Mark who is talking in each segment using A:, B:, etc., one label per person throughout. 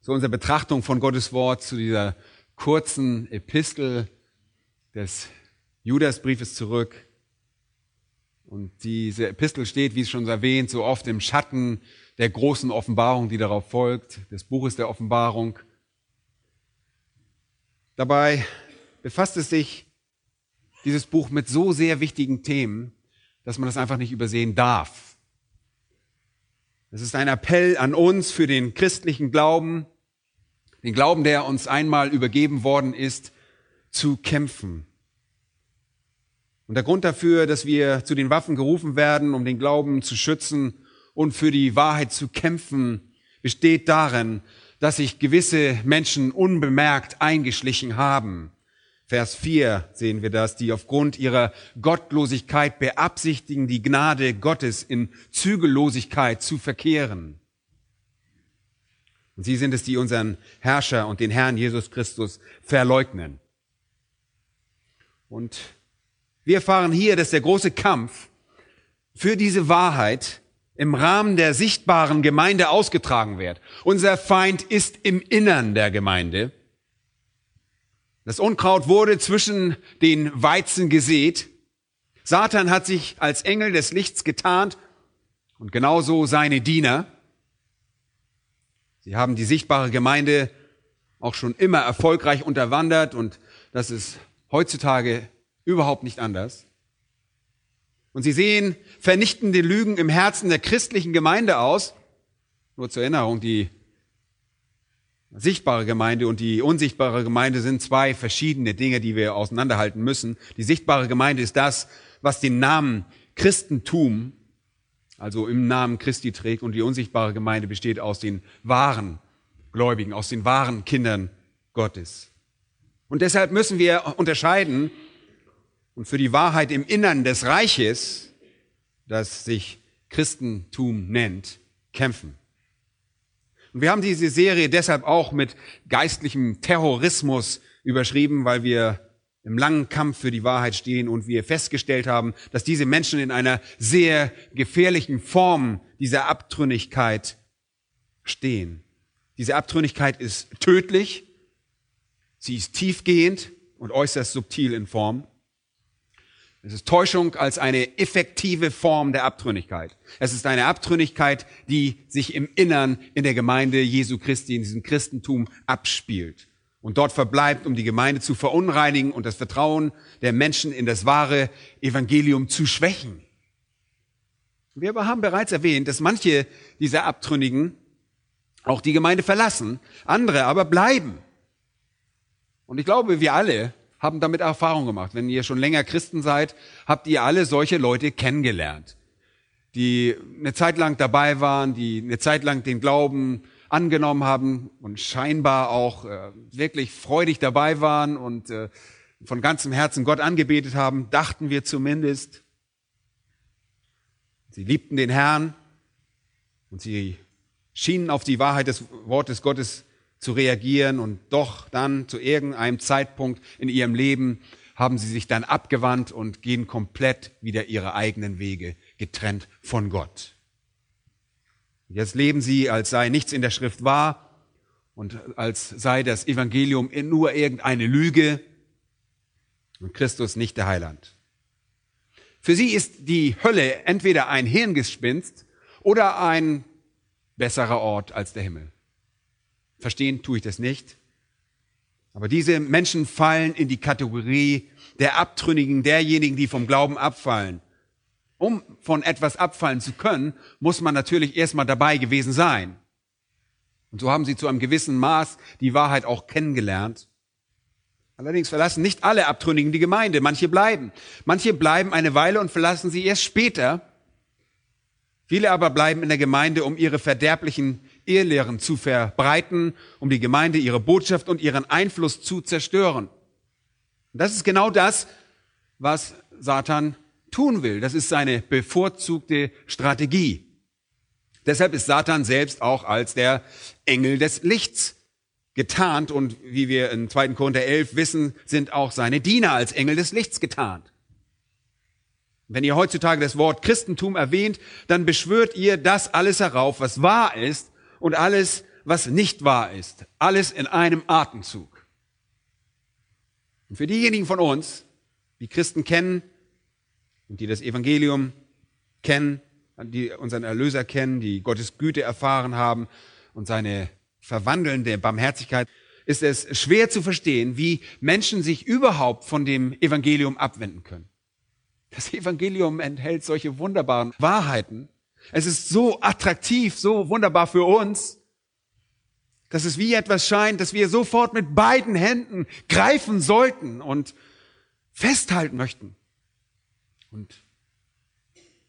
A: zu unserer Betrachtung von Gottes Wort, zu dieser kurzen Epistel des Judasbriefes zurück. Und diese Epistel steht, wie es schon erwähnt, so oft im Schatten der großen Offenbarung, die darauf folgt, des Buches der Offenbarung. Dabei befasst es sich dieses Buch mit so sehr wichtigen Themen, dass man das einfach nicht übersehen darf. Es ist ein Appell an uns für den christlichen Glauben, den Glauben, der uns einmal übergeben worden ist, zu kämpfen. Und der Grund dafür, dass wir zu den Waffen gerufen werden, um den Glauben zu schützen und für die Wahrheit zu kämpfen, besteht darin, dass sich gewisse Menschen unbemerkt eingeschlichen haben. Vers 4 sehen wir das, die aufgrund ihrer Gottlosigkeit beabsichtigen, die Gnade Gottes in Zügellosigkeit zu verkehren. Und sie sind es, die unseren Herrscher und den Herrn Jesus Christus verleugnen. Und wir erfahren hier, dass der große Kampf für diese Wahrheit im Rahmen der sichtbaren Gemeinde ausgetragen wird. Unser Feind ist im Innern der Gemeinde. Das Unkraut wurde zwischen den Weizen gesät. Satan hat sich als Engel des Lichts getarnt und genauso seine Diener. Sie haben die sichtbare Gemeinde auch schon immer erfolgreich unterwandert und das ist heutzutage überhaupt nicht anders. Und sie sehen vernichtende Lügen im Herzen der christlichen Gemeinde aus. Nur zur Erinnerung, die sichtbare Gemeinde und die unsichtbare Gemeinde sind zwei verschiedene Dinge, die wir auseinanderhalten müssen. Die sichtbare Gemeinde ist das, was den Namen Christentum, also im Namen Christi trägt, und die unsichtbare Gemeinde besteht aus den wahren Gläubigen, aus den wahren Kindern Gottes. Und deshalb müssen wir unterscheiden und für die Wahrheit im Innern des Reiches, das sich Christentum nennt, kämpfen. Und wir haben diese Serie deshalb auch mit geistlichem Terrorismus überschrieben, weil wir im langen Kampf für die Wahrheit stehen und wir festgestellt haben, dass diese Menschen in einer sehr gefährlichen Form dieser Abtrünnigkeit stehen. Diese Abtrünnigkeit ist tödlich, sie ist tiefgehend und äußerst subtil in Form. Es ist Täuschung als eine effektive Form der Abtrünnigkeit. Es ist eine Abtrünnigkeit, die sich im Innern in der Gemeinde Jesu Christi, in diesem Christentum abspielt und dort verbleibt, um die Gemeinde zu verunreinigen und das Vertrauen der Menschen in das wahre Evangelium zu schwächen. Wir aber haben bereits erwähnt, dass manche dieser Abtrünnigen auch die Gemeinde verlassen, andere aber bleiben. Und ich glaube, wir alle haben damit Erfahrung gemacht. Wenn ihr schon länger Christen seid, habt ihr alle solche Leute kennengelernt, die eine Zeit lang dabei waren, die eine Zeit lang den Glauben angenommen haben und scheinbar auch äh, wirklich freudig dabei waren und äh, von ganzem Herzen Gott angebetet haben, dachten wir zumindest. Sie liebten den Herrn und sie schienen auf die Wahrheit des Wortes Gottes zu reagieren und doch dann zu irgendeinem Zeitpunkt in ihrem Leben haben sie sich dann abgewandt und gehen komplett wieder ihre eigenen Wege, getrennt von Gott. Jetzt leben sie, als sei nichts in der Schrift wahr und als sei das Evangelium nur irgendeine Lüge und Christus nicht der Heiland. Für sie ist die Hölle entweder ein Hirngespinst oder ein besserer Ort als der Himmel. Verstehen tue ich das nicht. Aber diese Menschen fallen in die Kategorie der Abtrünnigen, derjenigen, die vom Glauben abfallen. Um von etwas abfallen zu können, muss man natürlich erstmal dabei gewesen sein. Und so haben sie zu einem gewissen Maß die Wahrheit auch kennengelernt. Allerdings verlassen nicht alle Abtrünnigen die Gemeinde. Manche bleiben. Manche bleiben eine Weile und verlassen sie erst später. Viele aber bleiben in der Gemeinde, um ihre verderblichen Irrlehren zu verbreiten, um die Gemeinde, ihre Botschaft und ihren Einfluss zu zerstören. Das ist genau das, was Satan tun will. Das ist seine bevorzugte Strategie. Deshalb ist Satan selbst auch als der Engel des Lichts getarnt und wie wir in 2. Korinther 11 wissen, sind auch seine Diener als Engel des Lichts getarnt. Wenn ihr heutzutage das Wort Christentum erwähnt, dann beschwört ihr das alles herauf, was wahr ist und alles, was nicht wahr ist. Alles in einem Atemzug. Und für diejenigen von uns, die Christen kennen und die das Evangelium kennen, die unseren Erlöser kennen, die Gottes Güte erfahren haben und seine verwandelnde Barmherzigkeit, ist es schwer zu verstehen, wie Menschen sich überhaupt von dem Evangelium abwenden können. Das Evangelium enthält solche wunderbaren Wahrheiten. Es ist so attraktiv, so wunderbar für uns, dass es wie etwas scheint, dass wir sofort mit beiden Händen greifen sollten und festhalten möchten. Und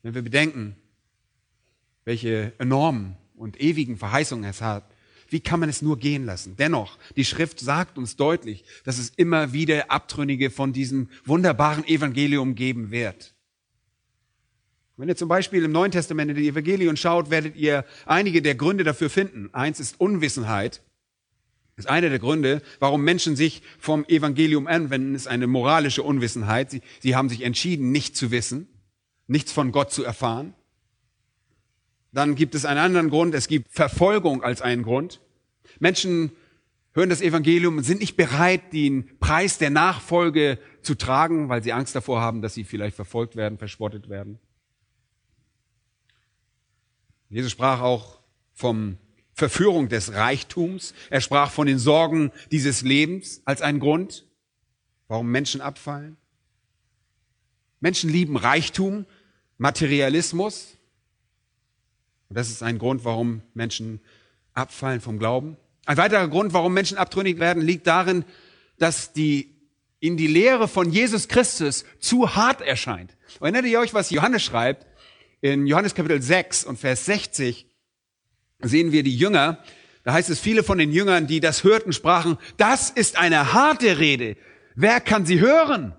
A: wenn wir bedenken, welche enormen und ewigen Verheißungen es hat, wie kann man es nur gehen lassen? Dennoch, die Schrift sagt uns deutlich, dass es immer wieder Abtrünnige von diesem wunderbaren Evangelium geben wird. Wenn ihr zum Beispiel im Neuen Testament in die Evangelien schaut, werdet ihr einige der Gründe dafür finden. Eins ist Unwissenheit. Das ist einer der Gründe, warum Menschen sich vom Evangelium anwenden, ist eine moralische Unwissenheit. Sie, sie haben sich entschieden, nicht zu wissen, nichts von Gott zu erfahren. Dann gibt es einen anderen Grund, es gibt Verfolgung als einen Grund. Menschen hören das Evangelium und sind nicht bereit, den Preis der Nachfolge zu tragen, weil sie Angst davor haben, dass sie vielleicht verfolgt werden, verspottet werden. Jesus sprach auch vom Verführung des Reichtums. Er sprach von den Sorgen dieses Lebens als einen Grund, warum Menschen abfallen. Menschen lieben Reichtum, Materialismus. Und das ist ein Grund, warum Menschen abfallen vom Glauben. Ein weiterer Grund, warum Menschen abtrünnig werden, liegt darin, dass die in die Lehre von Jesus Christus zu hart erscheint. Erinnert ihr euch, was Johannes schreibt? In Johannes Kapitel 6 und Vers 60 sehen wir die Jünger. Da heißt es, viele von den Jüngern, die das hörten, sprachen, das ist eine harte Rede. Wer kann sie hören?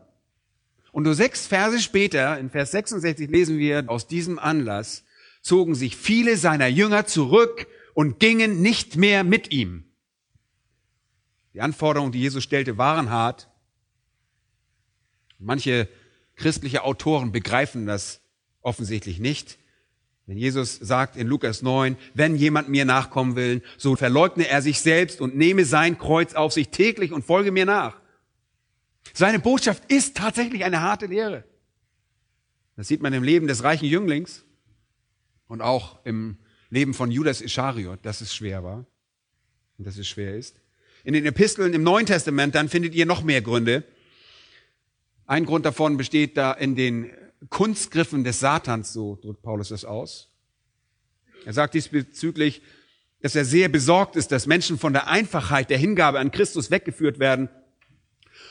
A: Und nur sechs Verse später, in Vers 66 lesen wir, aus diesem Anlass zogen sich viele seiner Jünger zurück und gingen nicht mehr mit ihm. Die Anforderungen, die Jesus stellte, waren hart. Manche christliche Autoren begreifen das offensichtlich nicht. Wenn Jesus sagt in Lukas 9, wenn jemand mir nachkommen will, so verleugne er sich selbst und nehme sein Kreuz auf sich täglich und folge mir nach. Seine Botschaft ist tatsächlich eine harte Lehre. Das sieht man im Leben des reichen Jünglings und auch im Leben von Judas Ischariot, dass es schwer war und dass es schwer ist. In den Episteln im Neuen Testament, dann findet ihr noch mehr Gründe. Ein Grund davon besteht da in den Kunstgriffen des Satans, so drückt Paulus das aus. Er sagt diesbezüglich, dass er sehr besorgt ist, dass Menschen von der Einfachheit der Hingabe an Christus weggeführt werden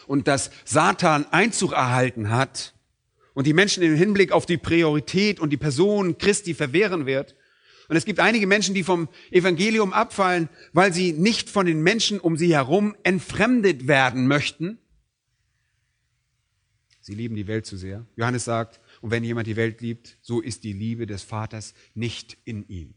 A: und dass Satan Einzug erhalten hat und die Menschen im Hinblick auf die Priorität und die Person Christi verwehren wird. Und es gibt einige Menschen, die vom Evangelium abfallen, weil sie nicht von den Menschen um sie herum entfremdet werden möchten. Sie lieben die Welt zu sehr. Johannes sagt, und wenn jemand die Welt liebt, so ist die Liebe des Vaters nicht in ihm.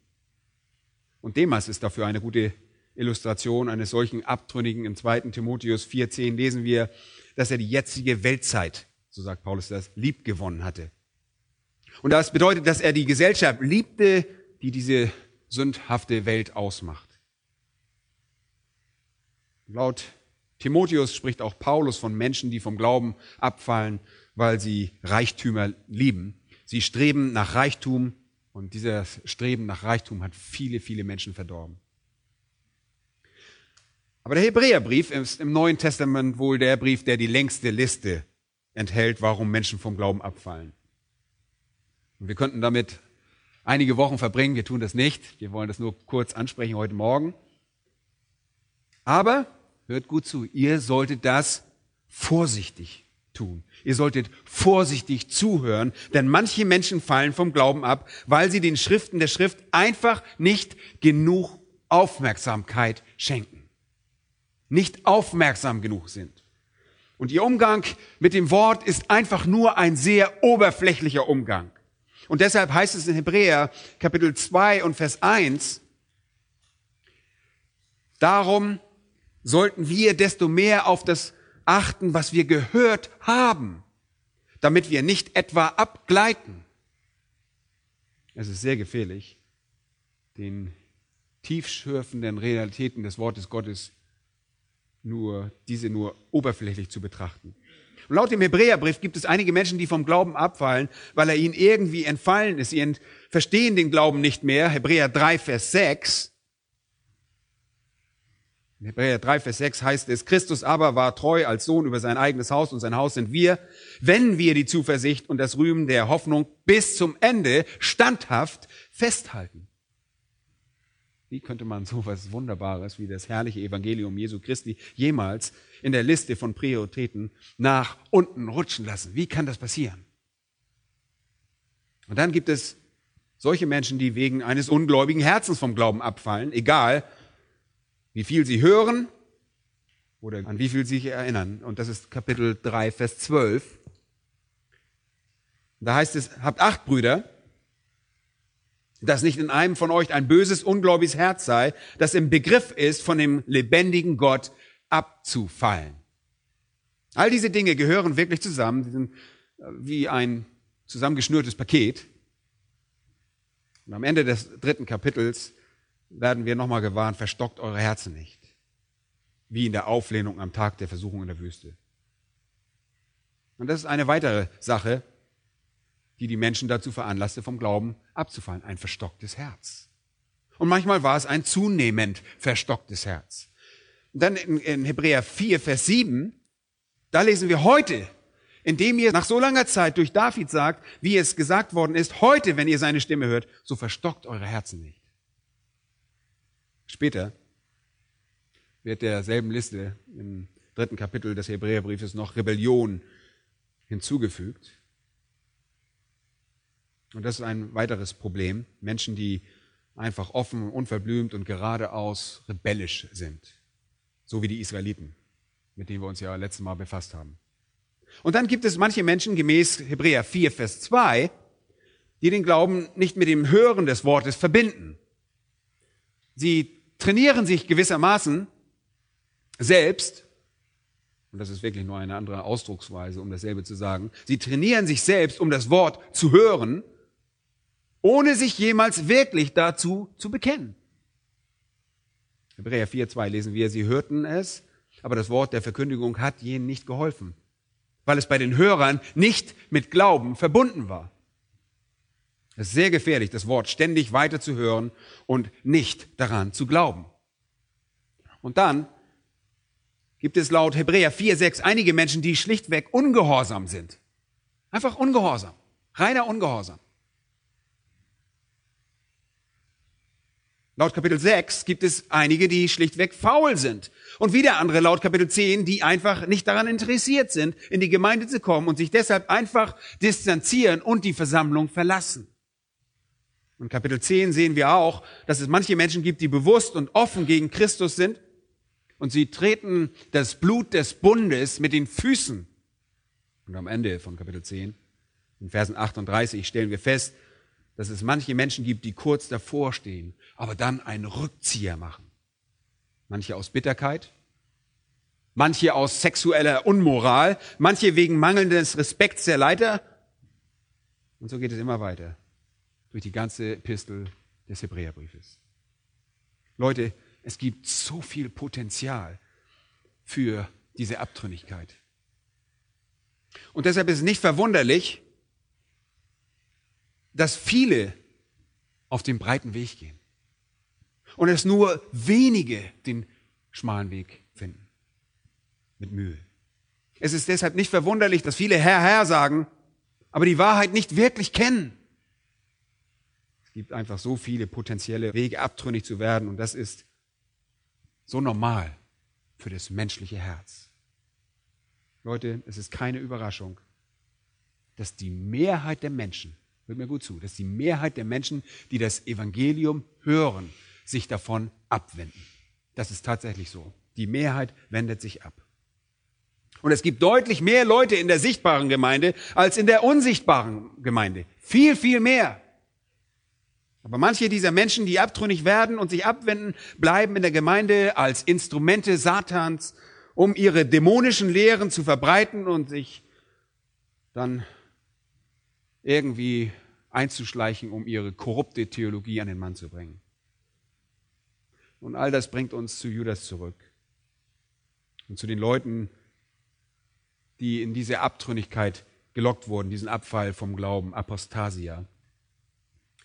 A: Und Demas ist dafür eine gute Illustration eines solchen Abtrünnigen. Im 2. Timotheus 4.10 lesen wir, dass er die jetzige Weltzeit so sagt Paulus das, lieb gewonnen hatte. Und das bedeutet, dass er die Gesellschaft liebte, die diese sündhafte Welt ausmacht. Laut Timotheus spricht auch Paulus von Menschen, die vom Glauben abfallen, weil sie Reichtümer lieben. Sie streben nach Reichtum und dieses Streben nach Reichtum hat viele, viele Menschen verdorben. Aber der Hebräerbrief ist im Neuen Testament wohl der Brief, der die längste Liste enthält, warum Menschen vom Glauben abfallen. Und wir könnten damit einige Wochen verbringen, wir tun das nicht, wir wollen das nur kurz ansprechen heute Morgen. Aber, hört gut zu, ihr solltet das vorsichtig tun. Ihr solltet vorsichtig zuhören, denn manche Menschen fallen vom Glauben ab, weil sie den Schriften der Schrift einfach nicht genug Aufmerksamkeit schenken. Nicht aufmerksam genug sind. Und ihr Umgang mit dem Wort ist einfach nur ein sehr oberflächlicher Umgang. Und deshalb heißt es in Hebräer Kapitel 2 und Vers 1, darum sollten wir desto mehr auf das achten, was wir gehört haben, damit wir nicht etwa abgleiten. Es ist sehr gefährlich, den tiefschürfenden Realitäten des Wortes Gottes nur, diese nur oberflächlich zu betrachten. Und laut dem Hebräerbrief gibt es einige Menschen, die vom Glauben abfallen, weil er ihnen irgendwie entfallen ist. Sie verstehen den Glauben nicht mehr. Hebräer 3, Vers 6. In Hebräer 3, Vers 6 heißt es, Christus aber war treu als Sohn über sein eigenes Haus und sein Haus sind wir, wenn wir die Zuversicht und das Rühmen der Hoffnung bis zum Ende standhaft festhalten. Wie könnte man so was Wunderbares wie das herrliche Evangelium Jesu Christi jemals in der Liste von Prioritäten nach unten rutschen lassen? Wie kann das passieren? Und dann gibt es solche Menschen, die wegen eines ungläubigen Herzens vom Glauben abfallen, egal wie viel sie hören oder an wie viel sie sich erinnern. Und das ist Kapitel 3, Vers 12. Da heißt es, habt acht Brüder, dass nicht in einem von euch ein böses, ungläubiges Herz sei, das im Begriff ist, von dem lebendigen Gott abzufallen. All diese Dinge gehören wirklich zusammen, die sind äh, wie ein zusammengeschnürtes Paket. Und am Ende des dritten Kapitels werden wir nochmal gewarnt, verstockt eure Herzen nicht. Wie in der Auflehnung am Tag der Versuchung in der Wüste. Und das ist eine weitere Sache, die die Menschen dazu veranlasste, vom Glauben abzufallen. Ein verstocktes Herz. Und manchmal war es ein zunehmend verstocktes Herz. Und dann in, in Hebräer 4, Vers 7, da lesen wir heute, indem ihr nach so langer Zeit durch David sagt, wie es gesagt worden ist, heute, wenn ihr seine Stimme hört, so verstockt eure Herzen nicht. Später wird derselben Liste im dritten Kapitel des Hebräerbriefes noch Rebellion hinzugefügt. Und das ist ein weiteres Problem. Menschen, die einfach offen, unverblümt und geradeaus rebellisch sind. So wie die Israeliten, mit denen wir uns ja letztes Mal befasst haben. Und dann gibt es manche Menschen, gemäß Hebräer 4, Vers 2, die den Glauben nicht mit dem Hören des Wortes verbinden. Sie trainieren sich gewissermaßen selbst, und das ist wirklich nur eine andere Ausdrucksweise, um dasselbe zu sagen, sie trainieren sich selbst, um das Wort zu hören, ohne sich jemals wirklich dazu zu bekennen. Hebräer 4,2 lesen wir, sie hörten es, aber das Wort der Verkündigung hat jenen nicht geholfen, weil es bei den Hörern nicht mit Glauben verbunden war. Es ist sehr gefährlich, das Wort ständig weiter zu hören und nicht daran zu glauben. Und dann gibt es laut Hebräer 4,6 einige Menschen, die schlichtweg ungehorsam sind. Einfach ungehorsam. Reiner Ungehorsam. Laut Kapitel 6 gibt es einige, die schlichtweg faul sind. Und wieder andere laut Kapitel 10, die einfach nicht daran interessiert sind, in die Gemeinde zu kommen und sich deshalb einfach distanzieren und die Versammlung verlassen. In Kapitel 10 sehen wir auch, dass es manche Menschen gibt, die bewusst und offen gegen Christus sind und sie treten das Blut des Bundes mit den Füßen. Und am Ende von Kapitel 10, in Versen 38, stellen wir fest, dass es manche Menschen gibt, die kurz davor stehen, aber dann einen Rückzieher machen. Manche aus Bitterkeit, manche aus sexueller Unmoral, manche wegen mangelndes Respekts der Leiter. Und so geht es immer weiter durch die ganze Epistel des Hebräerbriefes. Leute, es gibt so viel Potenzial für diese Abtrünnigkeit. Und deshalb ist es nicht verwunderlich, dass viele auf den breiten Weg gehen und es nur wenige den schmalen Weg finden. Mit Mühe. Es ist deshalb nicht verwunderlich, dass viele Herr, Herr sagen, aber die Wahrheit nicht wirklich kennen. Es gibt einfach so viele potenzielle Wege, abtrünnig zu werden und das ist so normal für das menschliche Herz. Leute, es ist keine Überraschung, dass die Mehrheit der Menschen Hört mir gut zu, dass die Mehrheit der Menschen, die das Evangelium hören, sich davon abwenden. Das ist tatsächlich so. Die Mehrheit wendet sich ab. Und es gibt deutlich mehr Leute in der sichtbaren Gemeinde als in der unsichtbaren Gemeinde. Viel, viel mehr. Aber manche dieser Menschen, die abtrünnig werden und sich abwenden, bleiben in der Gemeinde als Instrumente Satans, um ihre dämonischen Lehren zu verbreiten und sich dann irgendwie einzuschleichen, um ihre korrupte Theologie an den Mann zu bringen. Und all das bringt uns zu Judas zurück und zu den Leuten, die in diese Abtrünnigkeit gelockt wurden, diesen Abfall vom Glauben, Apostasia.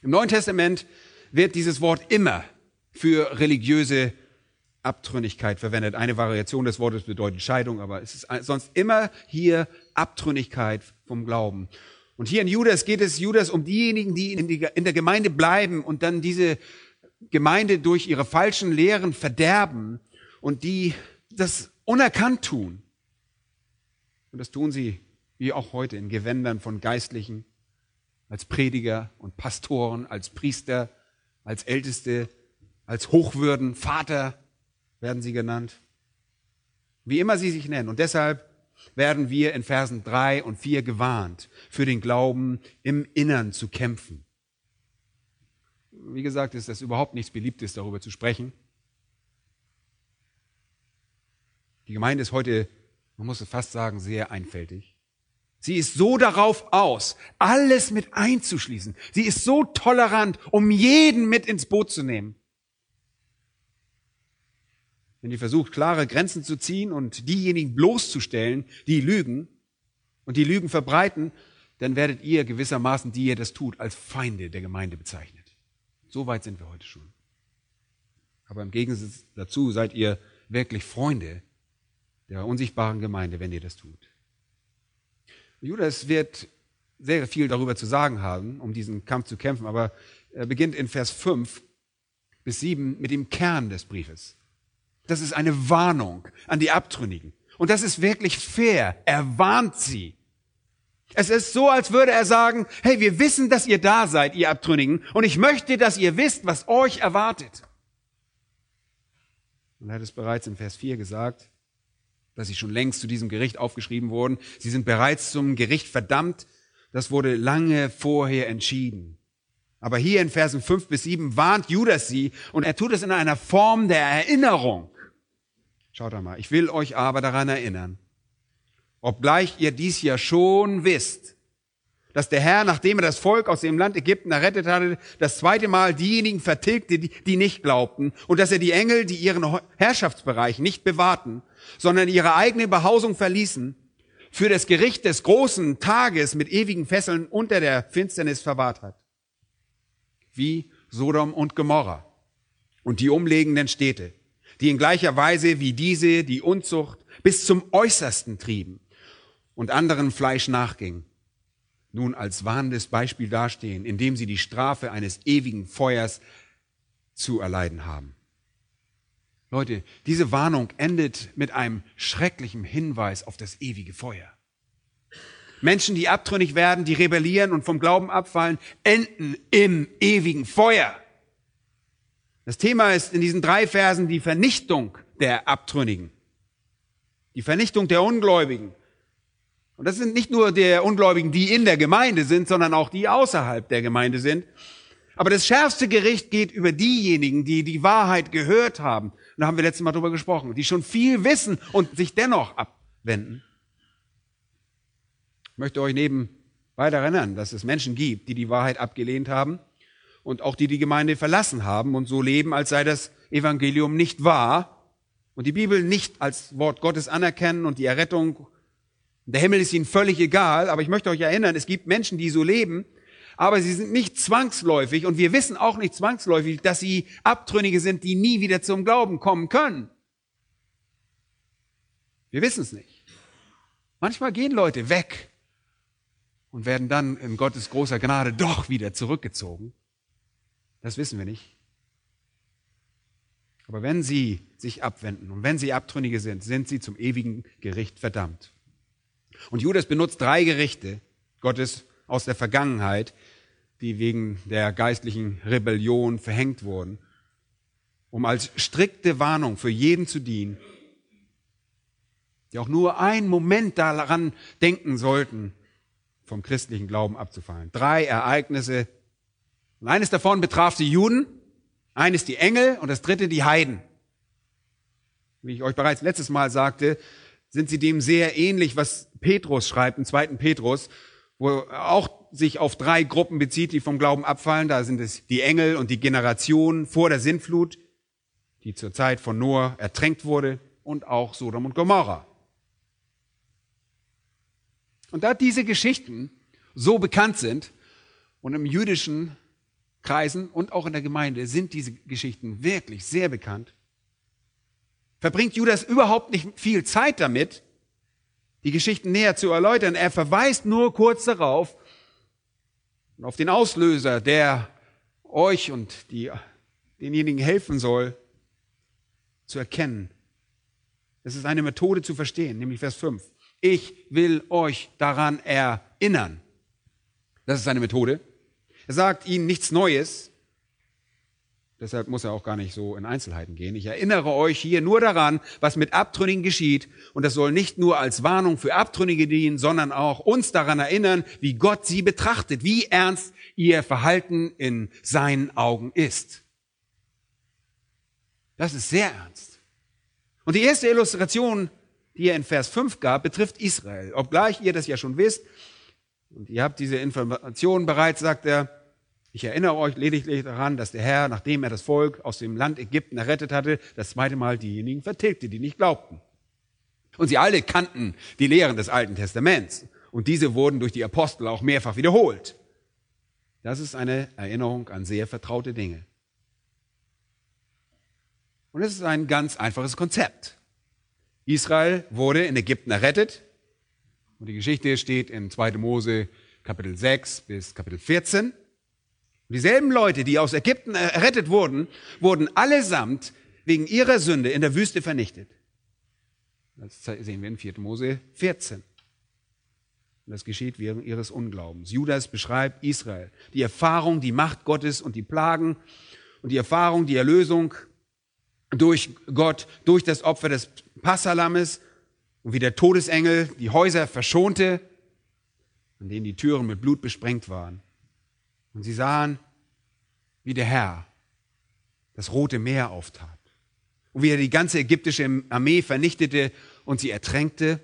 A: Im Neuen Testament wird dieses Wort immer für religiöse Abtrünnigkeit verwendet. Eine Variation des Wortes bedeutet Scheidung, aber es ist sonst immer hier Abtrünnigkeit vom Glauben. Und hier in Judas geht es Judas um diejenigen, die in, der Gemeinde bleiben und dann diese Gemeinde durch ihre falschen Lehren verderben und die das unerkannt tun. Und das tun sie wie auch heute in Gewändern von Geistlichen, als Prediger und Pastoren, als Priester, als Älteste, als Hochwürden, Vater werden sie genannt. Wie immer sie sich nennen. Und deshalb werden wir in Versen drei und vier gewarnt, für den Glauben im Innern zu kämpfen. Wie gesagt, ist das überhaupt nichts Beliebtes, darüber zu sprechen. Die Gemeinde ist heute, man muss es fast sagen, sehr einfältig. Sie ist so darauf aus, alles mit einzuschließen. Sie ist so tolerant, um jeden mit ins Boot zu nehmen. Wenn ihr versucht, klare Grenzen zu ziehen und diejenigen bloßzustellen, die lügen und die Lügen verbreiten, dann werdet ihr gewissermaßen, die ihr das tut, als Feinde der Gemeinde bezeichnet. So weit sind wir heute schon. Aber im Gegensatz dazu seid ihr wirklich Freunde der unsichtbaren Gemeinde, wenn ihr das tut. Judas wird sehr viel darüber zu sagen haben, um diesen Kampf zu kämpfen, aber er beginnt in Vers 5 bis 7 mit dem Kern des Briefes. Das ist eine Warnung an die Abtrünnigen. Und das ist wirklich fair. Er warnt sie. Es ist so, als würde er sagen, hey, wir wissen, dass ihr da seid, ihr Abtrünnigen, und ich möchte, dass ihr wisst, was euch erwartet. Und er hat es bereits in Vers 4 gesagt, dass sie schon längst zu diesem Gericht aufgeschrieben wurden. Sie sind bereits zum Gericht verdammt. Das wurde lange vorher entschieden. Aber hier in Versen 5 bis 7 warnt Judas sie und er tut es in einer Form der Erinnerung. Schaut einmal, ich will euch aber daran erinnern, obgleich ihr dies ja schon wisst, dass der Herr, nachdem er das Volk aus dem Land Ägypten errettet hatte, das zweite Mal diejenigen vertilgte, die nicht glaubten, und dass er die Engel, die ihren Herrschaftsbereich nicht bewahrten, sondern ihre eigene Behausung verließen, für das Gericht des großen Tages mit ewigen Fesseln unter der Finsternis verwahrt hat. Wie Sodom und Gomorra und die umliegenden Städte die in gleicher Weise wie diese die Unzucht bis zum Äußersten trieben und anderen Fleisch nachgingen, nun als warnendes Beispiel dastehen, indem sie die Strafe eines ewigen Feuers zu erleiden haben. Leute, diese Warnung endet mit einem schrecklichen Hinweis auf das ewige Feuer. Menschen, die abtrünnig werden, die rebellieren und vom Glauben abfallen, enden im ewigen Feuer. Das Thema ist in diesen drei Versen die Vernichtung der Abtrünnigen. Die Vernichtung der Ungläubigen. Und das sind nicht nur der Ungläubigen, die in der Gemeinde sind, sondern auch die außerhalb der Gemeinde sind. Aber das schärfste Gericht geht über diejenigen, die die Wahrheit gehört haben. Da haben wir letztes Mal drüber gesprochen, die schon viel wissen und sich dennoch abwenden. Ich möchte euch nebenbei erinnern, dass es Menschen gibt, die die Wahrheit abgelehnt haben und auch die die Gemeinde verlassen haben und so leben, als sei das Evangelium nicht wahr und die Bibel nicht als Wort Gottes anerkennen und die Errettung, der Himmel ist ihnen völlig egal, aber ich möchte euch erinnern, es gibt Menschen, die so leben, aber sie sind nicht zwangsläufig und wir wissen auch nicht zwangsläufig, dass sie Abtrünnige sind, die nie wieder zum Glauben kommen können. Wir wissen es nicht. Manchmal gehen Leute weg und werden dann in Gottes großer Gnade doch wieder zurückgezogen. Das wissen wir nicht. Aber wenn sie sich abwenden und wenn sie Abtrünnige sind, sind sie zum ewigen Gericht verdammt. Und Judas benutzt drei Gerichte Gottes aus der Vergangenheit, die wegen der geistlichen Rebellion verhängt wurden. um als strikte Warnung für jeden zu dienen, die auch nur einen Moment daran denken sollten, vom christlichen Glauben abzufallen. Drei Ereignisse. Und eines davon betraf die Juden, eines die Engel und das dritte die Heiden. Wie ich euch bereits letztes Mal sagte, sind sie dem sehr ähnlich, was Petrus schreibt im zweiten Petrus, wo auch sich auf drei Gruppen bezieht, die vom Glauben abfallen. Da sind es die Engel und die Generation vor der Sintflut, die zur Zeit von Noah ertränkt wurde, und auch Sodom und Gomorra. Und da diese Geschichten so bekannt sind und im jüdischen Kreisen und auch in der Gemeinde sind diese Geschichten wirklich sehr bekannt, verbringt Judas überhaupt nicht viel Zeit damit, die Geschichten näher zu erläutern. Er verweist nur kurz darauf, auf den Auslöser, der euch und die, denjenigen helfen soll, zu erkennen. Es ist eine Methode zu verstehen, nämlich Vers 5. Ich will euch daran erinnern. Das ist seine Methode. Er sagt ihnen nichts Neues. Deshalb muss er auch gar nicht so in Einzelheiten gehen. Ich erinnere euch hier nur daran, was mit Abtrünnigen geschieht. Und das soll nicht nur als Warnung für Abtrünnige dienen, sondern auch uns daran erinnern, wie Gott sie betrachtet, wie ernst ihr Verhalten in seinen Augen ist. Das ist sehr ernst. Und die erste Illustration die er in Vers 5 gab, betrifft Israel. Obgleich ihr das ja schon wisst, und ihr habt diese Informationen bereits, sagt er, ich erinnere euch lediglich daran, dass der Herr, nachdem er das Volk aus dem Land Ägypten errettet hatte, das zweite Mal diejenigen vertilgte, die nicht glaubten. Und sie alle kannten die Lehren des Alten Testaments. Und diese wurden durch die Apostel auch mehrfach wiederholt. Das ist eine Erinnerung an sehr vertraute Dinge. Und es ist ein ganz einfaches Konzept. Israel wurde in Ägypten errettet. Und die Geschichte steht in 2. Mose Kapitel 6 bis Kapitel 14. Und dieselben Leute, die aus Ägypten errettet wurden, wurden allesamt wegen ihrer Sünde in der Wüste vernichtet. Das sehen wir in 4. Mose 14. Und das geschieht wegen ihres Unglaubens. Judas beschreibt Israel, die Erfahrung, die Macht Gottes und die Plagen und die Erfahrung, die Erlösung durch Gott, durch das Opfer des Passalammes und wie der Todesengel die Häuser verschonte, an denen die Türen mit Blut besprengt waren. Und sie sahen, wie der Herr das Rote Meer auftat und wie er die ganze ägyptische Armee vernichtete und sie ertränkte.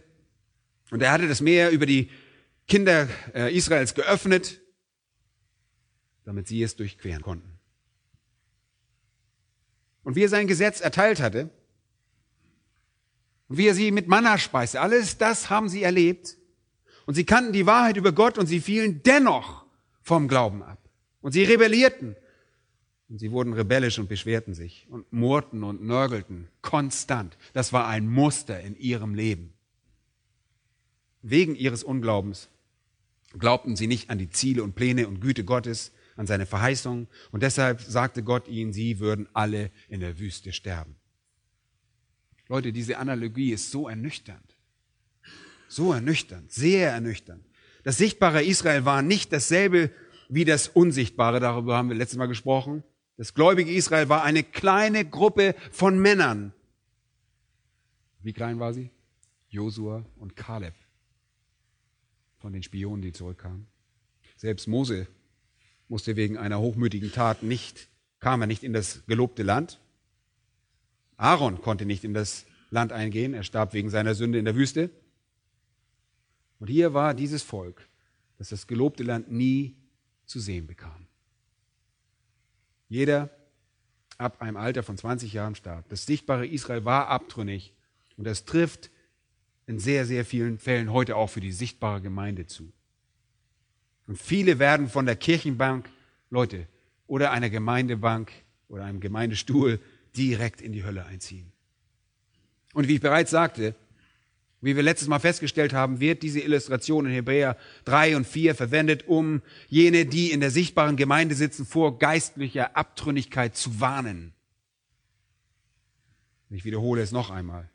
A: Und er hatte das Meer über die Kinder äh, Israels geöffnet, damit sie es durchqueren konnten. Und wie er sein Gesetz erteilt hatte, und wie er sie mit Manna speiste. Alles das haben sie erlebt. Und sie kannten die Wahrheit über Gott und sie fielen dennoch vom Glauben ab. Und sie rebellierten. Und sie wurden rebellisch und beschwerten sich und murrten und nörgelten konstant. Das war ein Muster in ihrem Leben. Wegen ihres Unglaubens glaubten sie nicht an die Ziele und Pläne und Güte Gottes, an seine Verheißungen. Und deshalb sagte Gott ihnen, sie würden alle in der Wüste sterben. Leute, diese Analogie ist so ernüchternd. So ernüchternd, sehr ernüchternd. Das sichtbare Israel war nicht dasselbe wie das unsichtbare, darüber haben wir letztes Mal gesprochen. Das gläubige Israel war eine kleine Gruppe von Männern. Wie klein war sie? Josua und Kaleb von den Spionen, die zurückkamen. Selbst Mose musste wegen einer hochmütigen Tat nicht, kam er nicht in das gelobte Land. Aaron konnte nicht in das Land eingehen, er starb wegen seiner Sünde in der Wüste. Und hier war dieses Volk, das das gelobte Land nie zu sehen bekam. Jeder ab einem Alter von 20 Jahren starb. Das sichtbare Israel war abtrünnig und das trifft in sehr, sehr vielen Fällen heute auch für die sichtbare Gemeinde zu. Und viele werden von der Kirchenbank, Leute, oder einer Gemeindebank oder einem Gemeindestuhl direkt in die Hölle einziehen. Und wie ich bereits sagte, wie wir letztes Mal festgestellt haben, wird diese Illustration in Hebräer 3 und 4 verwendet, um jene, die in der sichtbaren Gemeinde sitzen, vor geistlicher Abtrünnigkeit zu warnen. Ich wiederhole es noch einmal.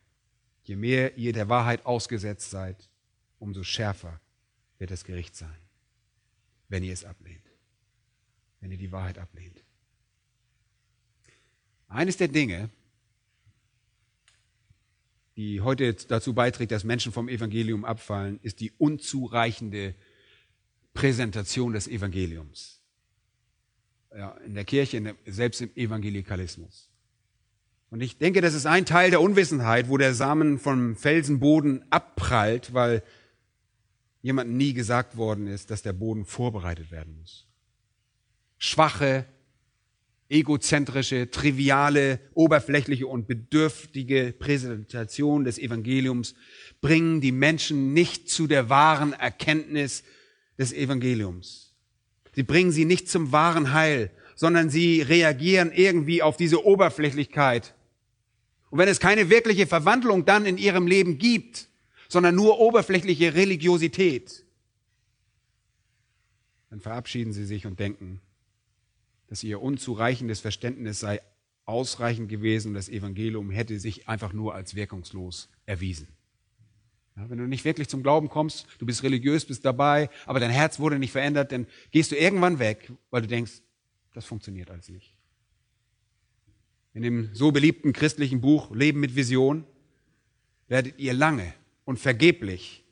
A: Je mehr ihr der Wahrheit ausgesetzt seid, umso schärfer wird das Gericht sein, wenn ihr es ablehnt, wenn ihr die Wahrheit ablehnt. Eines der Dinge, die heute dazu beiträgt, dass Menschen vom Evangelium abfallen, ist die unzureichende Präsentation des Evangeliums. Ja, in der Kirche, selbst im Evangelikalismus. Und ich denke, das ist ein Teil der Unwissenheit, wo der Samen vom Felsenboden abprallt, weil jemandem nie gesagt worden ist, dass der Boden vorbereitet werden muss. Schwache, egozentrische, triviale, oberflächliche und bedürftige Präsentation des Evangeliums bringen die Menschen nicht zu der wahren Erkenntnis des Evangeliums. Sie bringen sie nicht zum wahren Heil, sondern sie reagieren irgendwie auf diese Oberflächlichkeit. Und wenn es keine wirkliche Verwandlung dann in ihrem Leben gibt, sondern nur oberflächliche Religiosität, dann verabschieden sie sich und denken, dass ihr unzureichendes Verständnis sei ausreichend gewesen und das Evangelium hätte sich einfach nur als wirkungslos erwiesen. Ja, wenn du nicht wirklich zum Glauben kommst, du bist religiös, bist dabei, aber dein Herz wurde nicht verändert, dann gehst du irgendwann weg, weil du denkst, das funktioniert alles nicht. In dem so beliebten christlichen Buch Leben mit Vision werdet ihr lange und vergeblich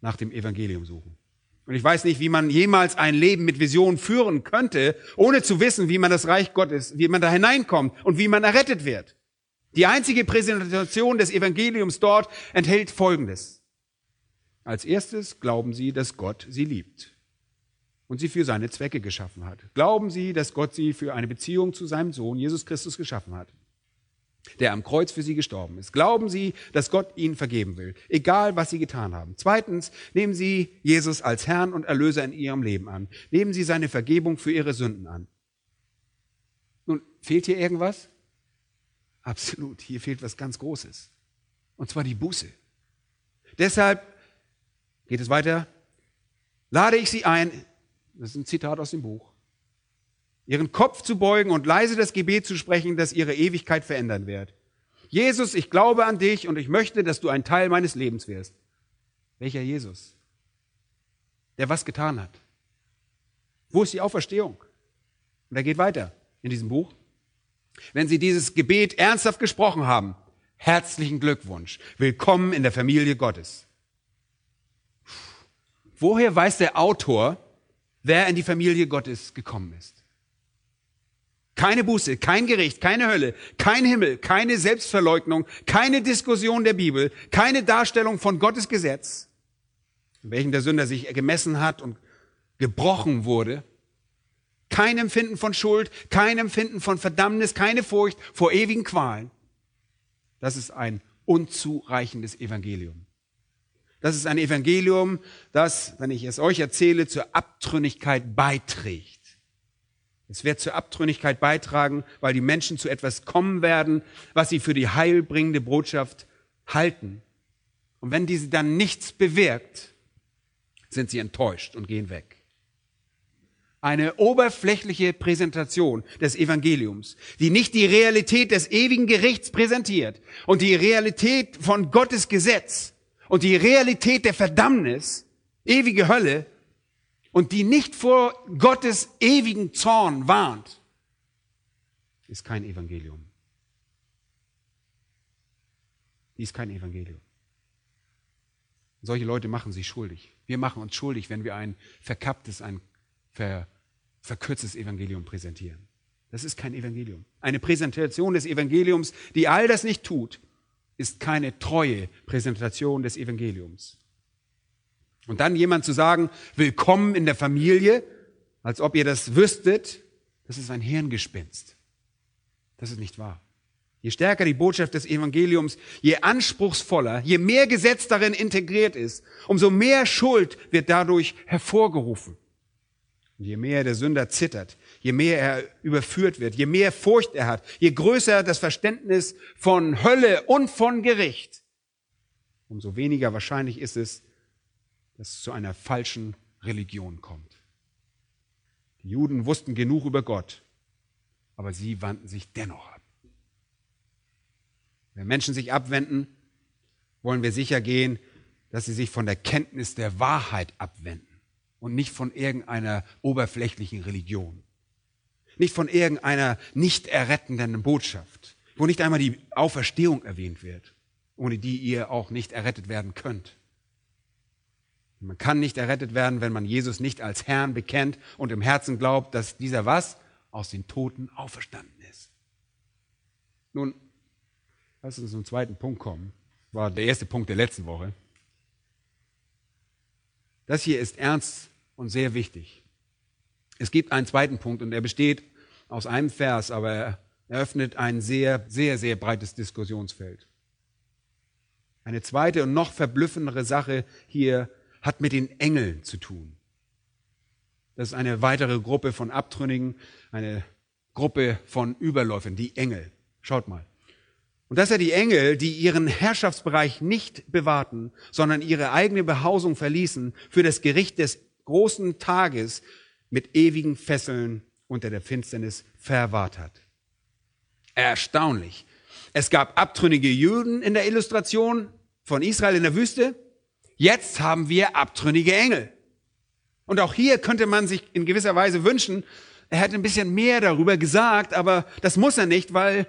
A: nach dem Evangelium suchen. Und ich weiß nicht, wie man jemals ein Leben mit Vision führen könnte, ohne zu wissen, wie man das Reich Gottes, wie man da hineinkommt und wie man errettet wird. Die einzige Präsentation des Evangeliums dort enthält Folgendes. Als erstes glauben sie, dass Gott sie liebt und sie für seine Zwecke geschaffen hat. Glauben sie, dass Gott sie für eine Beziehung zu seinem Sohn Jesus Christus geschaffen hat der am Kreuz für sie gestorben ist. Glauben Sie, dass Gott ihnen vergeben will, egal was sie getan haben. Zweitens, nehmen Sie Jesus als Herrn und Erlöser in Ihrem Leben an. Nehmen Sie seine Vergebung für Ihre Sünden an. Nun, fehlt hier irgendwas? Absolut, hier fehlt was ganz Großes. Und zwar die Buße. Deshalb geht es weiter. Lade ich Sie ein, das ist ein Zitat aus dem Buch, ihren Kopf zu beugen und leise das Gebet zu sprechen, das ihre Ewigkeit verändern wird. Jesus, ich glaube an dich und ich möchte, dass du ein Teil meines Lebens wirst. Welcher Jesus? Der was getan hat. Wo ist die Auferstehung? Und er geht weiter in diesem Buch. Wenn Sie dieses Gebet ernsthaft gesprochen haben, herzlichen Glückwunsch. Willkommen in der Familie Gottes. Woher weiß der Autor, wer in die Familie Gottes gekommen ist? Keine Buße, kein Gericht, keine Hölle, kein Himmel, keine Selbstverleugnung, keine Diskussion der Bibel, keine Darstellung von Gottes Gesetz, in welchem der Sünder sich gemessen hat und gebrochen wurde. Kein Empfinden von Schuld, kein Empfinden von Verdammnis, keine Furcht vor ewigen Qualen. Das ist ein unzureichendes Evangelium. Das ist ein Evangelium, das, wenn ich es euch erzähle, zur Abtrünnigkeit beiträgt. Es wird zur Abtrünnigkeit beitragen, weil die Menschen zu etwas kommen werden, was sie für die heilbringende Botschaft halten. Und wenn diese dann nichts bewirkt, sind sie enttäuscht und gehen weg. Eine oberflächliche Präsentation des Evangeliums, die nicht die Realität des ewigen Gerichts präsentiert und die Realität von Gottes Gesetz und die Realität der Verdammnis, ewige Hölle, und die nicht vor Gottes ewigen Zorn warnt, ist kein Evangelium. Die ist kein Evangelium. Solche Leute machen sich schuldig. Wir machen uns schuldig, wenn wir ein verkapptes, ein ver, verkürztes Evangelium präsentieren. Das ist kein Evangelium. Eine Präsentation des Evangeliums, die all das nicht tut, ist keine treue Präsentation des Evangeliums. Und dann jemand zu sagen, willkommen in der Familie, als ob ihr das wüsstet, das ist ein Hirngespinst. Das ist nicht wahr. Je stärker die Botschaft des Evangeliums, je anspruchsvoller, je mehr Gesetz darin integriert ist, umso mehr Schuld wird dadurch hervorgerufen. Und je mehr der Sünder zittert, je mehr er überführt wird, je mehr Furcht er hat, je größer das Verständnis von Hölle und von Gericht, umso weniger wahrscheinlich ist es, dass es zu einer falschen Religion kommt. Die Juden wussten genug über Gott, aber sie wandten sich dennoch ab. Wenn Menschen sich abwenden, wollen wir sicher gehen, dass sie sich von der Kenntnis der Wahrheit abwenden und nicht von irgendeiner oberflächlichen Religion. Nicht von irgendeiner nicht errettenden Botschaft, wo nicht einmal die Auferstehung erwähnt wird, ohne die ihr auch nicht errettet werden könnt. Man kann nicht errettet werden, wenn man Jesus nicht als Herrn bekennt und im Herzen glaubt, dass dieser was? Aus den Toten auferstanden ist. Nun, lass uns zum zweiten Punkt kommen. War der erste Punkt der letzten Woche. Das hier ist ernst und sehr wichtig. Es gibt einen zweiten Punkt und er besteht aus einem Vers, aber er eröffnet ein sehr, sehr, sehr breites Diskussionsfeld. Eine zweite und noch verblüffendere Sache hier hat mit den Engeln zu tun. Das ist eine weitere Gruppe von Abtrünnigen, eine Gruppe von Überläufern, die Engel. Schaut mal. Und das sind die Engel, die ihren Herrschaftsbereich nicht bewahrten, sondern ihre eigene Behausung verließen für das Gericht des großen Tages mit ewigen Fesseln unter der Finsternis verwahrt hat. Erstaunlich. Es gab abtrünnige Juden in der Illustration von Israel in der Wüste. Jetzt haben wir abtrünnige Engel. Und auch hier könnte man sich in gewisser Weise wünschen, er hätte ein bisschen mehr darüber gesagt, aber das muss er nicht, weil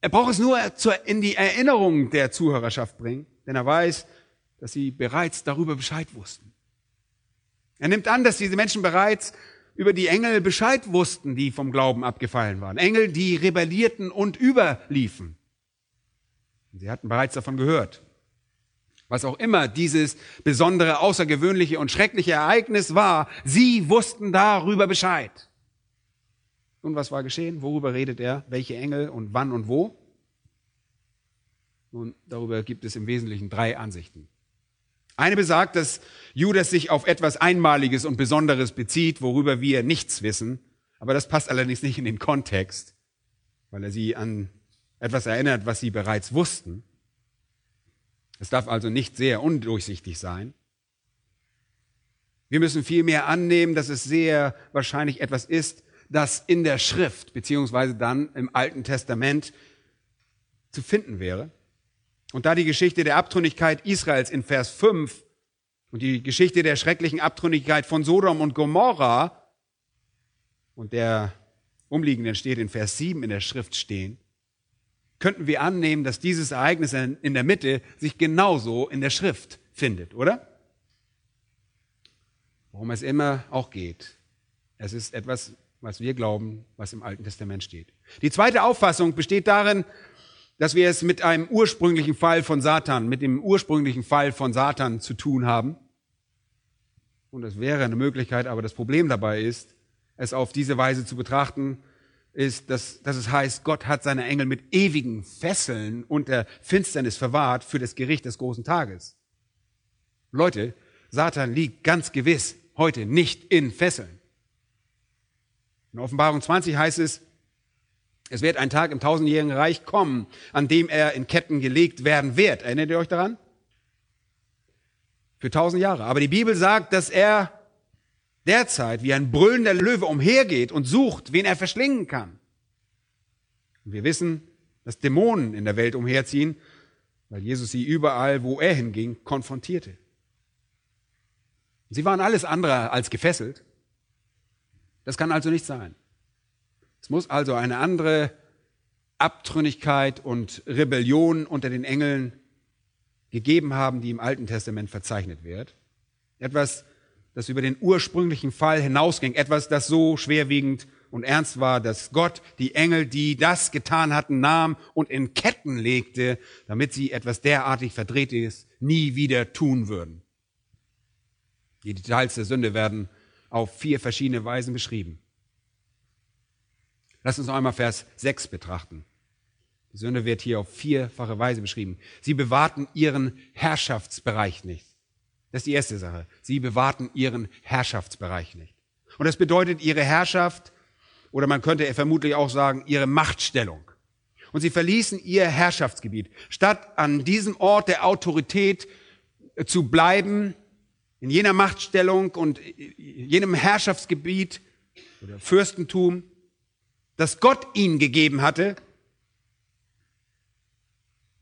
A: er braucht es nur in die Erinnerung der Zuhörerschaft bringen, denn er weiß, dass sie bereits darüber Bescheid wussten. Er nimmt an, dass diese Menschen bereits über die Engel Bescheid wussten, die vom Glauben abgefallen waren. Engel, die rebellierten und überliefen. Sie hatten bereits davon gehört. Was auch immer dieses besondere, außergewöhnliche und schreckliche Ereignis war, sie wussten darüber Bescheid. Und was war geschehen? Worüber redet er? Welche Engel und wann und wo? Nun, darüber gibt es im Wesentlichen drei Ansichten. Eine besagt, dass Judas sich auf etwas Einmaliges und Besonderes bezieht, worüber wir nichts wissen. Aber das passt allerdings nicht in den Kontext, weil er sie an etwas erinnert, was sie bereits wussten. Es darf also nicht sehr undurchsichtig sein. Wir müssen vielmehr annehmen, dass es sehr wahrscheinlich etwas ist, das in der Schrift beziehungsweise dann im Alten Testament zu finden wäre. Und da die Geschichte der Abtrünnigkeit Israels in Vers 5 und die Geschichte der schrecklichen Abtrünnigkeit von Sodom und Gomorra und der umliegenden steht in Vers 7 in der Schrift stehen, könnten wir annehmen, dass dieses Ereignis in der Mitte sich genauso in der Schrift findet, oder? Worum es immer auch geht. Es ist etwas, was wir glauben, was im Alten Testament steht. Die zweite Auffassung besteht darin, dass wir es mit einem ursprünglichen Fall von Satan, mit dem ursprünglichen Fall von Satan zu tun haben. Und das wäre eine Möglichkeit, aber das Problem dabei ist, es auf diese Weise zu betrachten, ist, dass, dass es heißt, Gott hat seine Engel mit ewigen Fesseln unter Finsternis verwahrt für das Gericht des großen Tages. Leute, Satan liegt ganz gewiss heute nicht in Fesseln. In Offenbarung 20 heißt es, es wird ein Tag im tausendjährigen Reich kommen, an dem er in Ketten gelegt werden wird. Erinnert ihr euch daran? Für tausend Jahre. Aber die Bibel sagt, dass er derzeit wie ein brüllender Löwe umhergeht und sucht, wen er verschlingen kann. Und wir wissen, dass Dämonen in der Welt umherziehen, weil Jesus sie überall, wo er hinging, konfrontierte. Sie waren alles andere als gefesselt. Das kann also nicht sein. Es muss also eine andere Abtrünnigkeit und Rebellion unter den Engeln gegeben haben, die im Alten Testament verzeichnet wird. Etwas, das über den ursprünglichen Fall hinausging, etwas, das so schwerwiegend und ernst war, dass Gott die Engel, die das getan hatten, nahm und in Ketten legte, damit sie etwas derartig Verdrehtes nie wieder tun würden. Die Details der Sünde werden auf vier verschiedene Weisen beschrieben. Lass uns noch einmal Vers 6 betrachten. Die Sünde wird hier auf vierfache Weise beschrieben. Sie bewahrten ihren Herrschaftsbereich nicht. Das ist die erste Sache. Sie bewahrten ihren Herrschaftsbereich nicht. Und das bedeutet ihre Herrschaft, oder man könnte vermutlich auch sagen, ihre Machtstellung. Und sie verließen ihr Herrschaftsgebiet. Statt an diesem Ort der Autorität äh, zu bleiben, in jener Machtstellung und jenem Herrschaftsgebiet oder Fürstentum, das Gott ihnen gegeben hatte,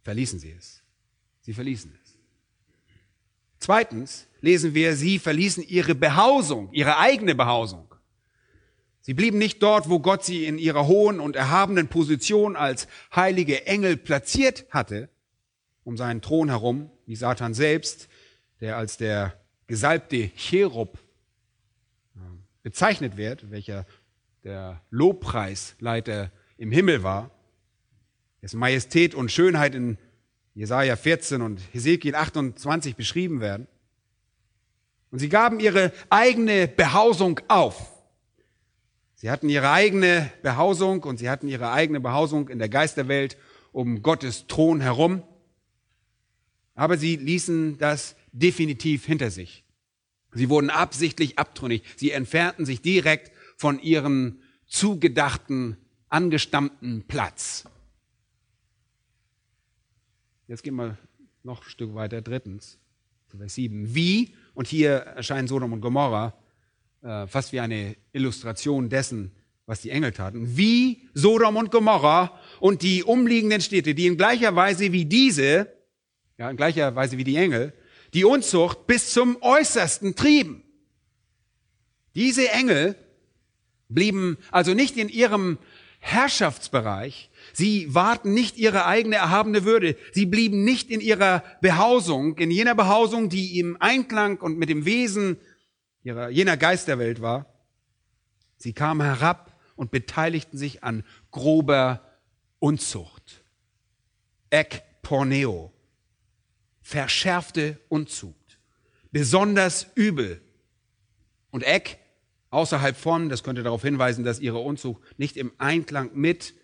A: verließen sie es. Sie verließen es. Zweitens lesen wir, sie verließen ihre Behausung, ihre eigene Behausung. Sie blieben nicht dort, wo Gott sie in ihrer hohen und erhabenen Position als heilige Engel platziert hatte, um seinen Thron herum, wie Satan selbst, der als der gesalbte Cherub äh, bezeichnet wird, welcher der Lobpreisleiter im Himmel war, dessen Majestät und Schönheit in Jesaja 14 und Hesekiel 28 beschrieben werden. Und sie gaben ihre eigene Behausung auf. Sie hatten ihre eigene Behausung und sie hatten ihre eigene Behausung in der Geisterwelt um Gottes Thron herum. Aber sie ließen das definitiv hinter sich. Sie wurden absichtlich abtrünnig. Sie entfernten sich direkt von ihrem zugedachten, angestammten Platz. Jetzt gehen wir noch ein Stück weiter. Drittens, Vers 7. Wie, und hier erscheint Sodom und Gomorra äh, fast wie eine Illustration dessen, was die Engel taten, wie Sodom und Gomorra und die umliegenden Städte, die in gleicher Weise wie diese, ja, in gleicher Weise wie die Engel, die Unzucht bis zum Äußersten trieben. Diese Engel blieben also nicht in ihrem Herrschaftsbereich, Sie wahrten nicht ihre eigene erhabene Würde. Sie blieben nicht in ihrer Behausung, in jener Behausung, die im Einklang und mit dem Wesen ihrer, jener Geisterwelt war. Sie kamen herab und beteiligten sich an grober Unzucht. Ekporneo. Verschärfte Unzucht. Besonders übel. Und Ek, außerhalb von, das könnte darauf hinweisen, dass ihre Unzucht nicht im Einklang mit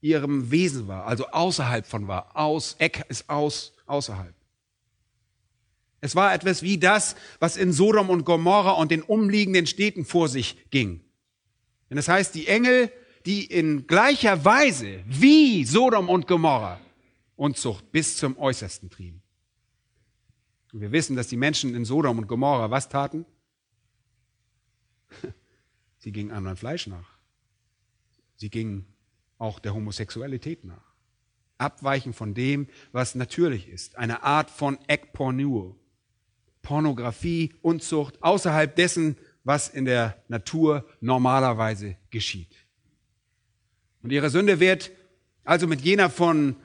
A: ihrem Wesen war, also außerhalb von war. Aus, Eck ist aus, außerhalb. Es war etwas wie das, was in Sodom und Gomorra und den umliegenden Städten vor sich ging. Denn das heißt, die Engel, die in gleicher Weise wie Sodom und Gomorra Unzucht bis zum Äußersten trieben. Und wir wissen, dass die Menschen in Sodom und Gomorra was taten? Sie gingen anderen Fleisch nach. Sie gingen auch der Homosexualität nach. Abweichen von dem, was natürlich ist. Eine Art von Ekpornuo. Pornografie, Unzucht, außerhalb dessen, was in der Natur normalerweise geschieht. Und ihre Sünde wird also mit jener von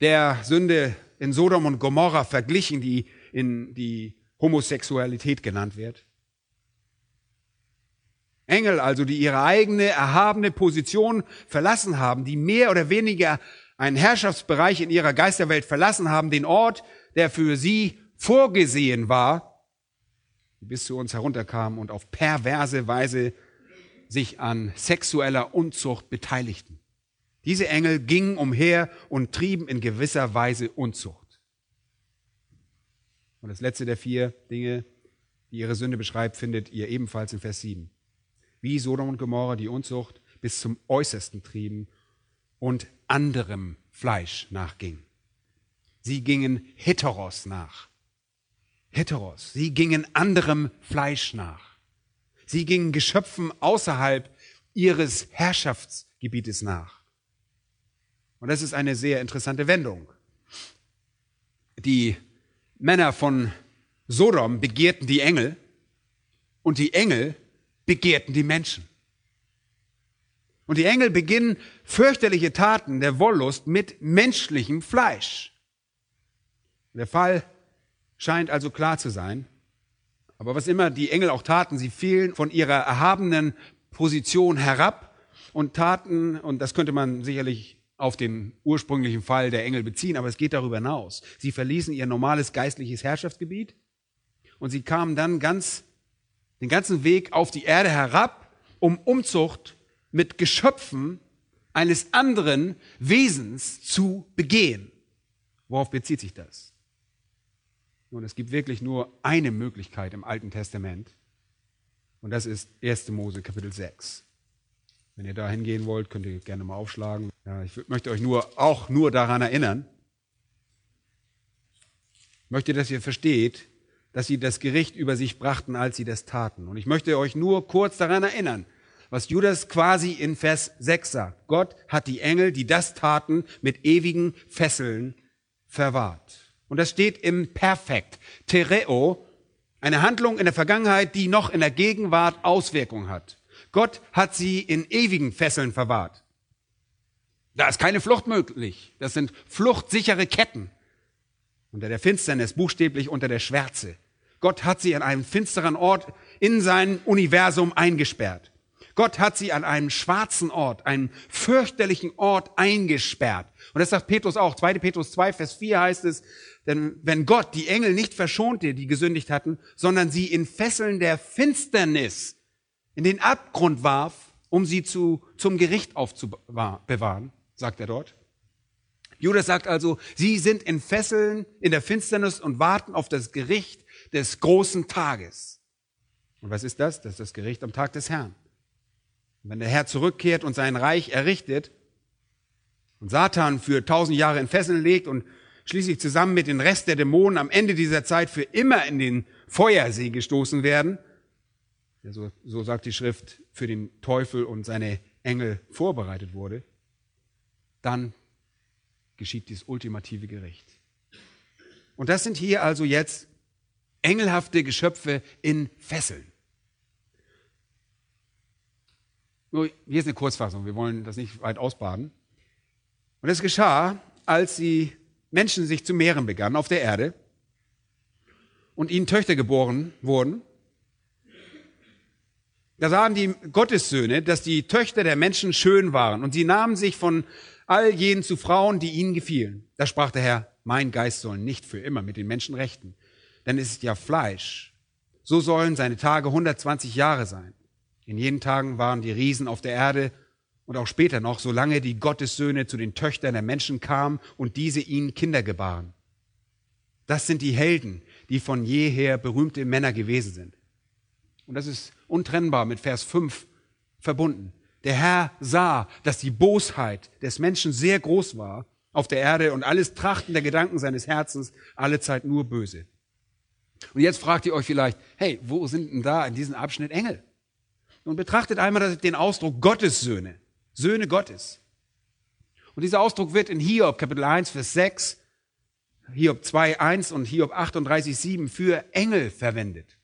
A: der Sünde in Sodom und Gomorra verglichen, die in die Homosexualität genannt wird. Engel also, die ihre eigene erhabene Position verlassen haben, die mehr oder weniger einen Herrschaftsbereich in ihrer Geisterwelt verlassen haben, den Ort, der für sie vorgesehen war, die bis zu uns herunterkamen und auf perverse Weise sich an sexueller Unzucht beteiligten. Diese Engel gingen umher und trieben in gewisser Weise Unzucht. Und das letzte der vier Dinge, die ihre Sünde beschreibt, findet ihr ebenfalls in Vers 7 wie Sodom und Gomorra die Unzucht bis zum Äußersten trieben und anderem Fleisch nachging. Sie gingen Heteros nach. Heteros. Sie gingen anderem Fleisch nach. Sie gingen Geschöpfen außerhalb ihres Herrschaftsgebietes nach. Und das ist eine sehr interessante Wendung. Die Männer von Sodom begehrten die Engel und die Engel begehrten die Menschen. Und die Engel beginnen fürchterliche Taten der Wollust mit menschlichem Fleisch. Der Fall scheint also klar zu sein. Aber was immer die Engel auch taten, sie fielen von ihrer erhabenen Position herab und taten, und das könnte man sicherlich auf den ursprünglichen Fall der Engel beziehen, aber es geht darüber hinaus. Sie verließen ihr normales geistliches Herrschaftsgebiet und sie kamen dann ganz den ganzen Weg auf die Erde herab, um Umzucht mit Geschöpfen eines anderen Wesens zu begehen. Worauf bezieht sich das? Nun, es gibt wirklich nur eine Möglichkeit im Alten Testament. Und das ist 1. Mose Kapitel 6. Wenn ihr da hingehen wollt, könnt ihr gerne mal aufschlagen. Ja, ich möchte euch nur, auch nur daran erinnern. Ich möchte, dass ihr versteht, dass sie das Gericht über sich brachten, als sie das taten. Und ich möchte euch nur kurz daran erinnern, was Judas quasi in Vers 6 sagt. Gott hat die Engel, die das taten, mit ewigen Fesseln verwahrt. Und das steht im Perfekt. Tereo, eine Handlung in der Vergangenheit, die noch in der Gegenwart Auswirkungen hat. Gott hat sie in ewigen Fesseln verwahrt. Da ist keine Flucht möglich. Das sind fluchtsichere Ketten. Unter der Finsternis, buchstäblich unter der Schwärze. Gott hat sie an einem finsteren Ort in sein Universum eingesperrt. Gott hat sie an einem schwarzen Ort, einem fürchterlichen Ort eingesperrt. Und das sagt Petrus auch. 2. Petrus 2, Vers 4 heißt es, denn wenn Gott die Engel nicht verschonte, die gesündigt hatten, sondern sie in Fesseln der Finsternis in den Abgrund warf, um sie zu, zum Gericht aufzubewahren, sagt er dort. Judas sagt also, sie sind in Fesseln in der Finsternis und warten auf das Gericht des großen Tages. Und was ist das? Das ist das Gericht am Tag des Herrn. Und wenn der Herr zurückkehrt und sein Reich errichtet und Satan für tausend Jahre in Fesseln legt und schließlich zusammen mit den Rest der Dämonen am Ende dieser Zeit für immer in den Feuersee gestoßen werden, ja, so, so sagt die Schrift, für den Teufel und seine Engel vorbereitet wurde, dann geschieht dieses ultimative Gericht. Und das sind hier also jetzt engelhafte Geschöpfe in Fesseln. Nur, hier ist eine Kurzfassung, wir wollen das nicht weit ausbaden. Und es geschah, als die Menschen sich zu mehren begannen auf der Erde und ihnen Töchter geboren wurden. Da sahen die Gottessöhne, dass die Töchter der Menschen schön waren und sie nahmen sich von all jenen zu Frauen, die ihnen gefielen. Da sprach der Herr, mein Geist soll nicht für immer mit den Menschen rechten, denn es ist ja Fleisch. So sollen seine Tage 120 Jahre sein. In jenen Tagen waren die Riesen auf der Erde und auch später noch, solange die Gottessöhne zu den Töchtern der Menschen kamen und diese ihnen Kinder gebaren. Das sind die Helden, die von jeher berühmte Männer gewesen sind. Und das ist untrennbar mit Vers 5 verbunden. Der Herr sah, dass die Bosheit des Menschen sehr groß war auf der Erde und alles Trachten der Gedanken seines Herzens alle Zeit nur böse. Und jetzt fragt ihr euch vielleicht, hey, wo sind denn da in diesem Abschnitt Engel? Und betrachtet einmal den Ausdruck Gottessöhne, Söhne Gottes. Und dieser Ausdruck wird in Hiob Kapitel 1, Vers 6, Hiob 2, 1 und Hiob 38, 7 für Engel verwendet.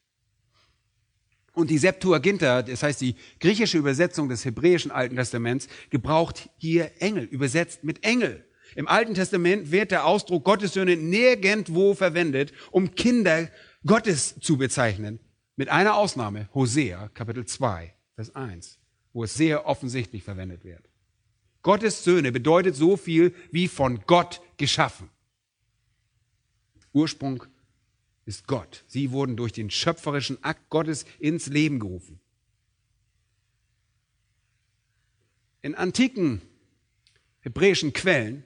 A: Und die Septuaginta, das heißt die griechische Übersetzung des hebräischen Alten Testaments, gebraucht hier Engel, übersetzt mit Engel. Im Alten Testament wird der Ausdruck Gottessöhne nirgendwo verwendet, um Kinder Gottes zu bezeichnen. Mit einer Ausnahme, Hosea, Kapitel 2, Vers 1, wo es sehr offensichtlich verwendet wird. Gottes Söhne bedeutet so viel wie von Gott geschaffen. Ursprung ist Gott. Sie wurden durch den schöpferischen Akt Gottes ins Leben gerufen. In antiken hebräischen Quellen,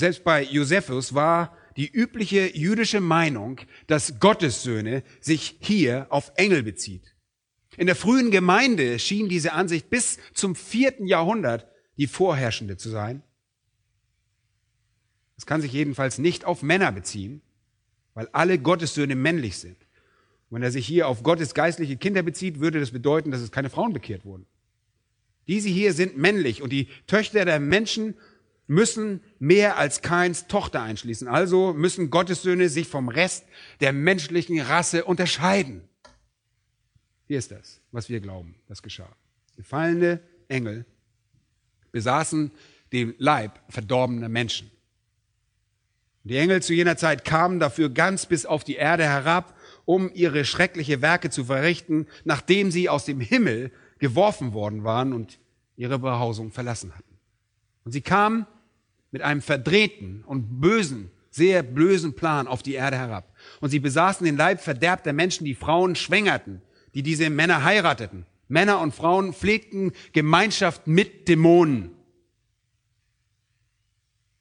A: selbst bei Josephus, war die übliche jüdische Meinung, dass Gottessöhne sich hier auf Engel bezieht. In der frühen Gemeinde schien diese Ansicht bis zum vierten Jahrhundert die vorherrschende zu sein. Es kann sich jedenfalls nicht auf Männer beziehen, weil alle Gottessöhne männlich sind. Wenn er sich hier auf Gottes geistliche Kinder bezieht, würde das bedeuten, dass es keine Frauen bekehrt wurden. Diese hier sind männlich und die Töchter der Menschen müssen mehr als Keins Tochter einschließen. Also müssen Gottes Söhne sich vom Rest der menschlichen Rasse unterscheiden. Hier ist das, was wir glauben, das geschah. Gefallene Engel besaßen den Leib verdorbener Menschen. Die Engel zu jener Zeit kamen dafür ganz bis auf die Erde herab, um ihre schreckliche Werke zu verrichten, nachdem sie aus dem Himmel geworfen worden waren und ihre Behausung verlassen hatten. Und sie kamen mit einem verdrehten und bösen, sehr bösen Plan auf die Erde herab. Und sie besaßen den Leib verderbter Menschen, die Frauen schwängerten, die diese Männer heirateten. Männer und Frauen pflegten Gemeinschaft mit Dämonen.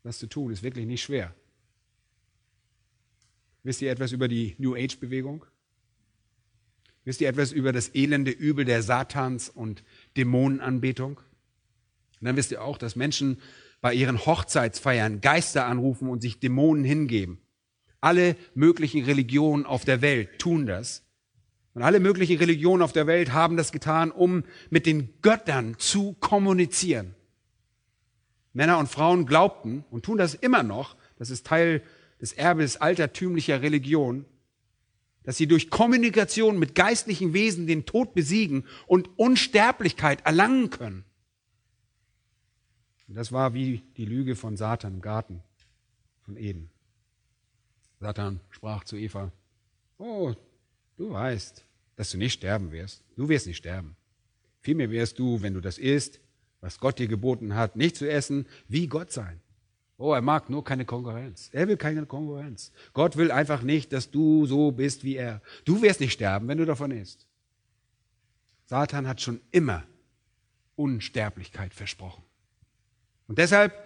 A: Das zu tun ist wirklich nicht schwer. Wisst ihr etwas über die New Age-Bewegung? Wisst ihr etwas über das elende Übel der Satans und Dämonenanbetung? Und dann wisst ihr auch, dass Menschen bei ihren Hochzeitsfeiern Geister anrufen und sich Dämonen hingeben. Alle möglichen Religionen auf der Welt tun das. Und alle möglichen Religionen auf der Welt haben das getan, um mit den Göttern zu kommunizieren. Männer und Frauen glaubten und tun das immer noch, das ist Teil des Erbes altertümlicher Religion, dass sie durch Kommunikation mit geistlichen Wesen den Tod besiegen und Unsterblichkeit erlangen können. Und das war wie die Lüge von Satan im Garten von Eden. Satan sprach zu Eva, oh, du weißt, dass du nicht sterben wirst. Du wirst nicht sterben. Vielmehr wirst du, wenn du das isst, was Gott dir geboten hat, nicht zu essen, wie Gott sein. Oh, er mag nur keine Konkurrenz. Er will keine Konkurrenz. Gott will einfach nicht, dass du so bist wie er. Du wirst nicht sterben, wenn du davon isst. Satan hat schon immer Unsterblichkeit versprochen. Und deshalb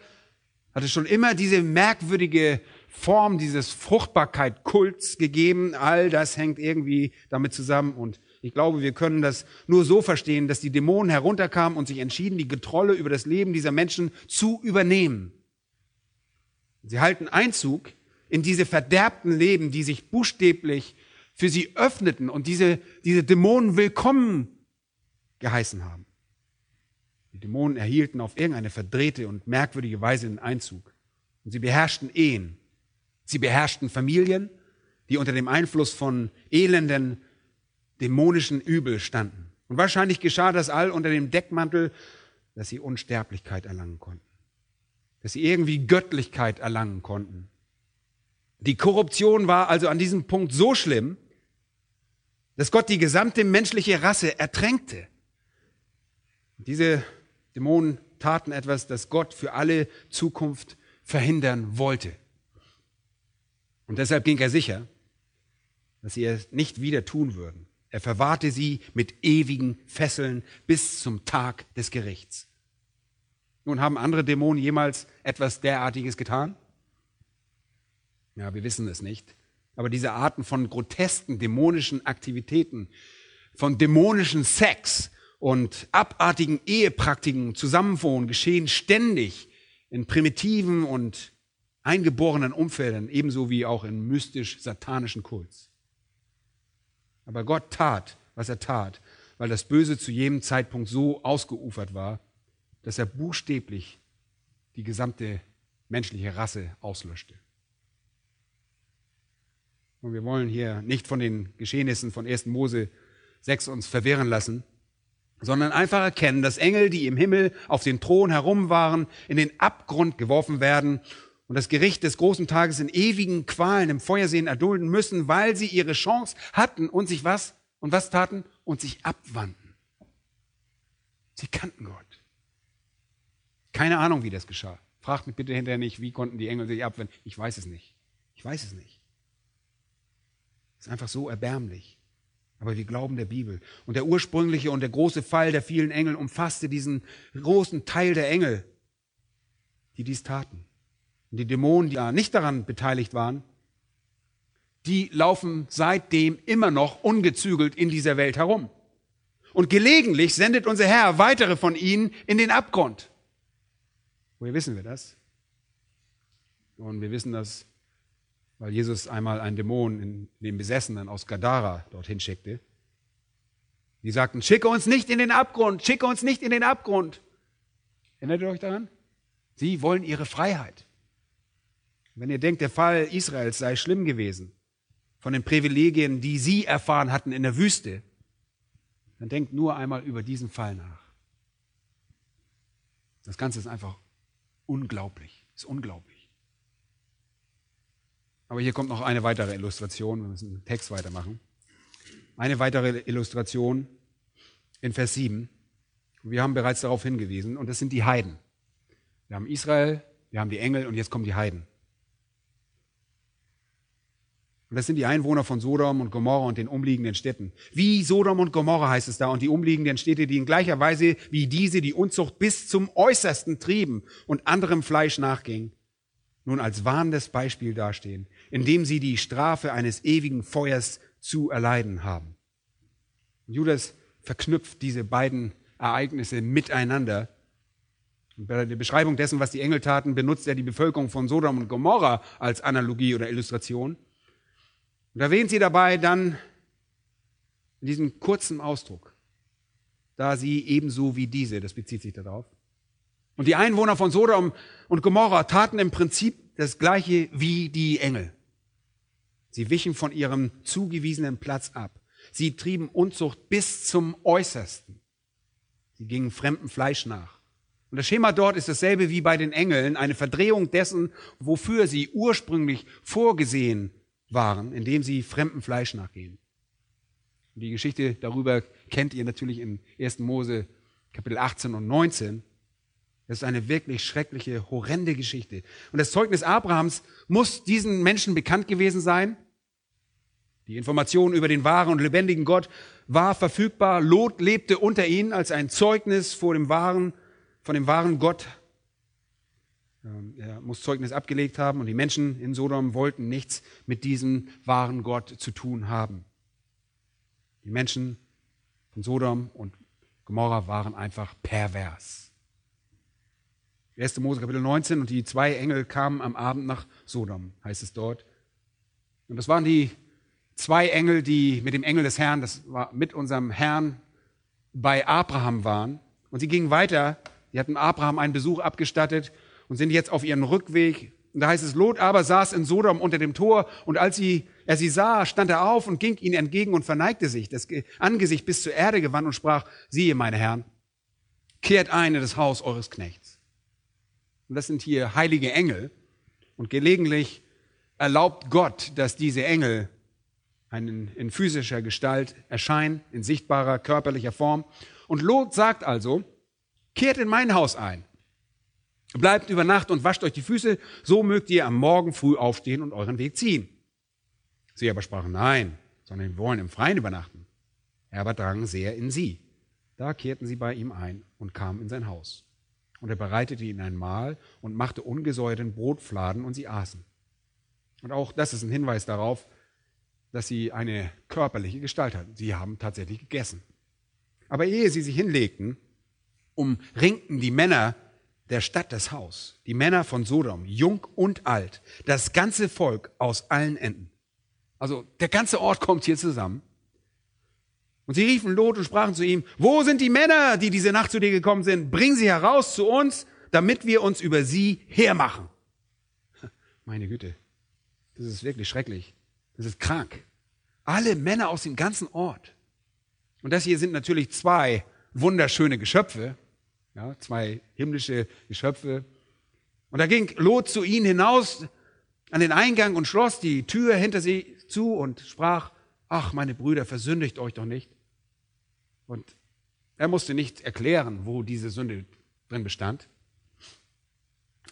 A: hat es schon immer diese merkwürdige Form dieses Fruchtbarkeit-Kults gegeben. All das hängt irgendwie damit zusammen. Und ich glaube, wir können das nur so verstehen, dass die Dämonen herunterkamen und sich entschieden, die Kontrolle über das Leben dieser Menschen zu übernehmen. Sie halten Einzug in diese verderbten Leben, die sich buchstäblich für sie öffneten und diese, diese Dämonen willkommen geheißen haben. Die Dämonen erhielten auf irgendeine verdrehte und merkwürdige Weise den Einzug. Und sie beherrschten Ehen. Sie beherrschten Familien, die unter dem Einfluss von elenden, dämonischen Übel standen. Und wahrscheinlich geschah das all unter dem Deckmantel, dass sie Unsterblichkeit erlangen konnten dass sie irgendwie Göttlichkeit erlangen konnten. Die Korruption war also an diesem Punkt so schlimm, dass Gott die gesamte menschliche Rasse ertränkte. Diese Dämonen taten etwas, das Gott für alle Zukunft verhindern wollte. Und deshalb ging er sicher, dass sie es nicht wieder tun würden. Er verwahrte sie mit ewigen Fesseln bis zum Tag des Gerichts. Nun, haben andere Dämonen jemals etwas derartiges getan? Ja, wir wissen es nicht. Aber diese Arten von grotesken dämonischen Aktivitäten, von dämonischen Sex und abartigen Ehepraktiken, Zusammenwohnen geschehen ständig in primitiven und eingeborenen Umfeldern, ebenso wie auch in mystisch-satanischen Kults. Aber Gott tat, was er tat, weil das Böse zu jedem Zeitpunkt so ausgeufert war, dass er buchstäblich die gesamte menschliche Rasse auslöschte. Und wir wollen hier nicht von den Geschehnissen von 1. Mose 6 uns verwirren lassen, sondern einfach erkennen, dass Engel, die im Himmel auf den Thron herum waren, in den Abgrund geworfen werden und das Gericht des großen Tages in ewigen Qualen im Feuersehen erdulden müssen, weil sie ihre Chance hatten und sich was und was taten und sich abwandten. Sie kannten Gott. Keine Ahnung, wie das geschah. Fragt mich bitte hinterher nicht, wie konnten die Engel sich abwenden. Ich weiß es nicht. Ich weiß es nicht. Es ist einfach so erbärmlich. Aber wir glauben der Bibel. Und der ursprüngliche und der große Fall der vielen Engel umfasste diesen großen Teil der Engel, die dies taten. Und die Dämonen, die nicht daran beteiligt waren, die laufen seitdem immer noch ungezügelt in dieser Welt herum. Und gelegentlich sendet unser Herr weitere von ihnen in den Abgrund. Woher wissen wir das? Und wir wissen das, weil Jesus einmal einen Dämon in den Besessenen aus Gadara dorthin schickte. Die sagten, schicke uns nicht in den Abgrund, schicke uns nicht in den Abgrund. Erinnert ihr euch daran? Sie wollen ihre Freiheit. Wenn ihr denkt, der Fall Israels sei schlimm gewesen, von den Privilegien, die sie erfahren hatten in der Wüste, dann denkt nur einmal über diesen Fall nach. Das Ganze ist einfach Unglaublich, ist unglaublich. Aber hier kommt noch eine weitere Illustration, wir müssen den Text weitermachen. Eine weitere Illustration in Vers 7. Wir haben bereits darauf hingewiesen, und das sind die Heiden. Wir haben Israel, wir haben die Engel und jetzt kommen die Heiden. Und das sind die Einwohner von Sodom und Gomorra und den umliegenden Städten. Wie Sodom und Gomorra heißt es da und die umliegenden Städte, die in gleicher Weise wie diese die Unzucht bis zum Äußersten trieben und anderem Fleisch nachgingen, nun als warnendes Beispiel dastehen, indem sie die Strafe eines ewigen Feuers zu erleiden haben. Judas verknüpft diese beiden Ereignisse miteinander. Und bei der Beschreibung dessen, was die Engel taten, benutzt er die Bevölkerung von Sodom und Gomorra als Analogie oder Illustration. Und erwähnt sie dabei dann in diesem kurzen Ausdruck, da sie ebenso wie diese, das bezieht sich darauf. Und die Einwohner von Sodom und Gomorra taten im Prinzip das gleiche wie die Engel. Sie wichen von ihrem zugewiesenen Platz ab. Sie trieben Unzucht bis zum Äußersten. Sie gingen fremdem Fleisch nach. Und das Schema dort ist dasselbe wie bei den Engeln, eine Verdrehung dessen, wofür sie ursprünglich vorgesehen waren, indem sie fremdem Fleisch nachgehen. Und die Geschichte darüber kennt ihr natürlich in 1. Mose Kapitel 18 und 19. Das ist eine wirklich schreckliche, horrende Geschichte. Und das Zeugnis Abrahams muss diesen Menschen bekannt gewesen sein. Die Information über den wahren und lebendigen Gott war verfügbar. Lot lebte unter ihnen als ein Zeugnis vor dem wahren, von dem wahren Gott. Ähm, er muss Zeugnis abgelegt haben und die Menschen in Sodom wollten nichts mit diesem wahren Gott zu tun haben. Die Menschen von Sodom und Gomorra waren einfach pervers. 1. Mose Kapitel 19 und die zwei Engel kamen am Abend nach Sodom, heißt es dort. Und das waren die zwei Engel, die mit dem Engel des Herrn, das war mit unserem Herrn, bei Abraham waren. Und sie gingen weiter. Sie hatten Abraham einen Besuch abgestattet und sind jetzt auf ihrem Rückweg. Und da heißt es, Lot aber saß in Sodom unter dem Tor und als sie, er sie sah, stand er auf und ging ihnen entgegen und verneigte sich, das Angesicht bis zur Erde gewandt und sprach, siehe, meine Herren, kehrt ein in das Haus eures Knechts. Und das sind hier heilige Engel. Und gelegentlich erlaubt Gott, dass diese Engel einen, in physischer Gestalt erscheinen, in sichtbarer körperlicher Form. Und Lot sagt also, kehrt in mein Haus ein, bleibt über Nacht und wascht euch die Füße, so mögt ihr am Morgen früh aufstehen und euren Weg ziehen. Sie aber sprachen nein, sondern wir wollen im Freien übernachten. Er aber drang sehr in sie. Da kehrten sie bei ihm ein und kamen in sein Haus. Und er bereitete ihnen ein Mahl und machte ungesäuerten Brotfladen und sie aßen. Und auch das ist ein Hinweis darauf, dass sie eine körperliche Gestalt hatten. Sie haben tatsächlich gegessen. Aber ehe sie sich hinlegten, umringten die Männer der Stadt das Haus, die Männer von Sodom, jung und alt, das ganze Volk aus allen Enden. Also der ganze Ort kommt hier zusammen. Und sie riefen Lot und sprachen zu ihm, wo sind die Männer, die diese Nacht zu dir gekommen sind? Bring sie heraus zu uns, damit wir uns über sie hermachen. Meine Güte, das ist wirklich schrecklich. Das ist krank. Alle Männer aus dem ganzen Ort. Und das hier sind natürlich zwei wunderschöne Geschöpfe, ja, zwei himmlische Geschöpfe. Und da ging Lot zu ihnen hinaus an den Eingang und schloss die Tür hinter sie zu und sprach, ach, meine Brüder, versündigt euch doch nicht. Und er musste nicht erklären, wo diese Sünde drin bestand.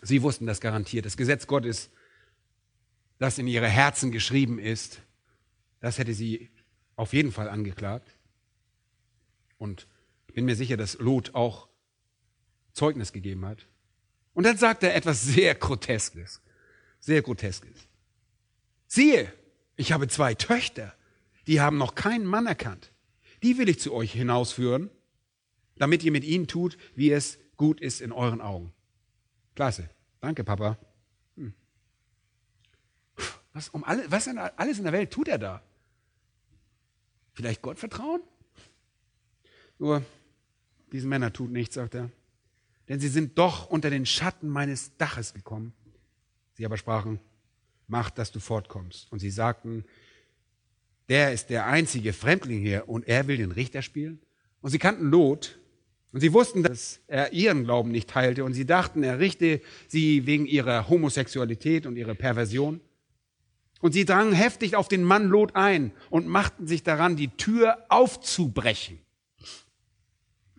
A: Sie wussten das garantiert. Das Gesetz Gottes das in ihre Herzen geschrieben ist, das hätte sie auf jeden Fall angeklagt. Und ich bin mir sicher, dass Lot auch Zeugnis gegeben hat. Und dann sagt er etwas sehr Groteskes, sehr Groteskes. Siehe, ich habe zwei Töchter, die haben noch keinen Mann erkannt. Die will ich zu euch hinausführen, damit ihr mit ihnen tut, wie es gut ist in euren Augen. Klasse. Danke, Papa. Was, um alle, was alles in der Welt tut er da? Vielleicht Gott vertrauen? Nur, diese Männer tut nichts, sagt er. Denn sie sind doch unter den Schatten meines Daches gekommen. Sie aber sprachen, mach, dass du fortkommst. Und sie sagten, der ist der einzige Fremdling hier und er will den Richter spielen. Und sie kannten Lot und sie wussten, dass er ihren Glauben nicht teilte und sie dachten, er richte sie wegen ihrer Homosexualität und ihrer Perversion. Und sie drangen heftig auf den Mann Lot ein und machten sich daran, die Tür aufzubrechen.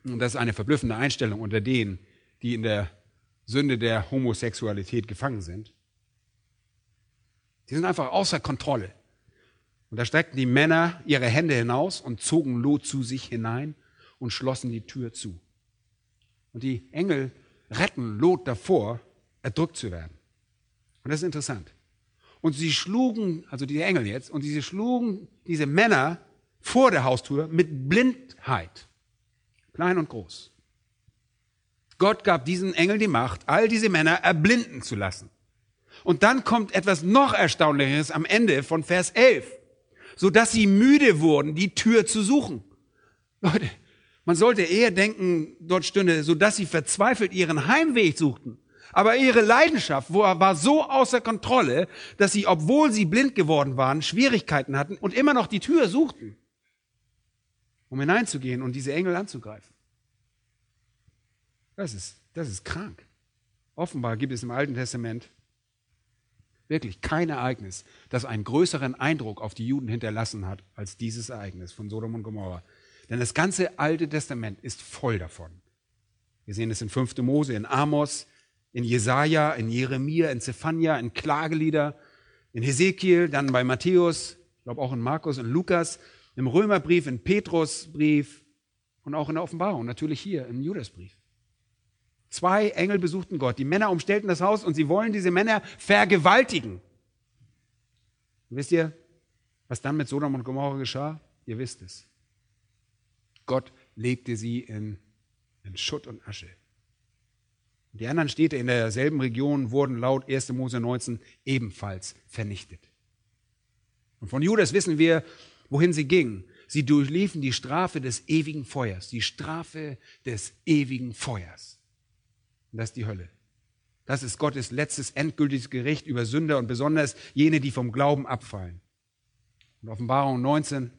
A: Und das ist eine verblüffende Einstellung unter denen, die in der Sünde der Homosexualität gefangen sind. Die sind einfach außer Kontrolle. Und da streckten die Männer ihre Hände hinaus und zogen Lot zu sich hinein und schlossen die Tür zu. Und die Engel retten Lot davor, erdrückt zu werden. Und das ist interessant. Und sie schlugen, also die Engel jetzt, und sie schlugen diese Männer vor der Haustür mit Blindheit. Klein und groß. Gott gab diesen Engeln die Macht, all diese Männer erblinden zu lassen. Und dann kommt etwas noch Erstaunlicheres am Ende von Vers 11, so dass sie müde wurden, die Tür zu suchen. Leute, man sollte eher denken, dort stünde, so dass sie verzweifelt ihren Heimweg suchten. Aber ihre Leidenschaft war so außer Kontrolle, dass sie, obwohl sie blind geworden waren, Schwierigkeiten hatten und immer noch die Tür suchten, um hineinzugehen und diese Engel anzugreifen. Das ist, das ist krank. Offenbar gibt es im Alten Testament wirklich kein Ereignis, das einen größeren Eindruck auf die Juden hinterlassen hat als dieses Ereignis von Sodom und Gomorra. Denn das ganze Alte Testament ist voll davon. Wir sehen es in 5. Mose, in Amos, in Jesaja, in Jeremia, in Zephania, in Klagelieder, in Hesekiel, dann bei Matthäus, ich glaube auch in Markus und Lukas, im Römerbrief, in Petrusbrief und auch in der Offenbarung, natürlich hier im Judasbrief. Zwei Engel besuchten Gott. Die Männer umstellten das Haus und sie wollen diese Männer vergewaltigen. Und wisst ihr, was dann mit Sodom und Gomorra geschah? Ihr wisst es. Gott legte sie in, in Schutt und Asche. Die anderen Städte in derselben Region wurden laut 1. Mose 19 ebenfalls vernichtet. Und von Judas wissen wir, wohin sie gingen. Sie durchliefen die Strafe des ewigen Feuers, die Strafe des ewigen Feuers. Und das ist die Hölle. Das ist Gottes letztes endgültiges Gericht über Sünder und besonders jene, die vom Glauben abfallen. Und Offenbarung 19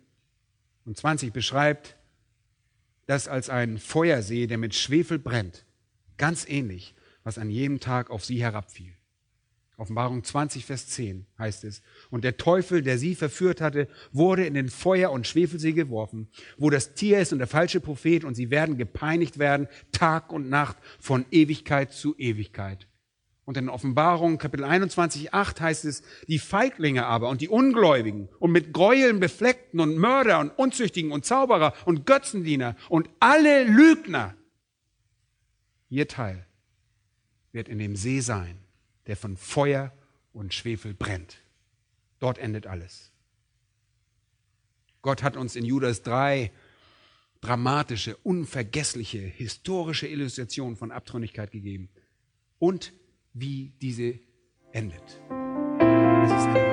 A: und 20 beschreibt das als ein Feuersee, der mit Schwefel brennt. Ganz ähnlich, was an jedem Tag auf sie herabfiel. Offenbarung 20, Vers 10 heißt es. Und der Teufel, der sie verführt hatte, wurde in den Feuer- und Schwefelsee geworfen, wo das Tier ist und der falsche Prophet, und sie werden gepeinigt werden, Tag und Nacht, von Ewigkeit zu Ewigkeit. Und in Offenbarung Kapitel 21, 8 heißt es, die Feiglinge aber und die Ungläubigen und mit Gräueln befleckten und Mörder und Unzüchtigen und Zauberer und Götzendiener und alle Lügner, ihr Teil wird in dem See sein, der von Feuer und Schwefel brennt. Dort endet alles. Gott hat uns in Judas drei dramatische, unvergessliche, historische Illustrationen von Abtrünnigkeit gegeben und wie diese endet. Es ist eine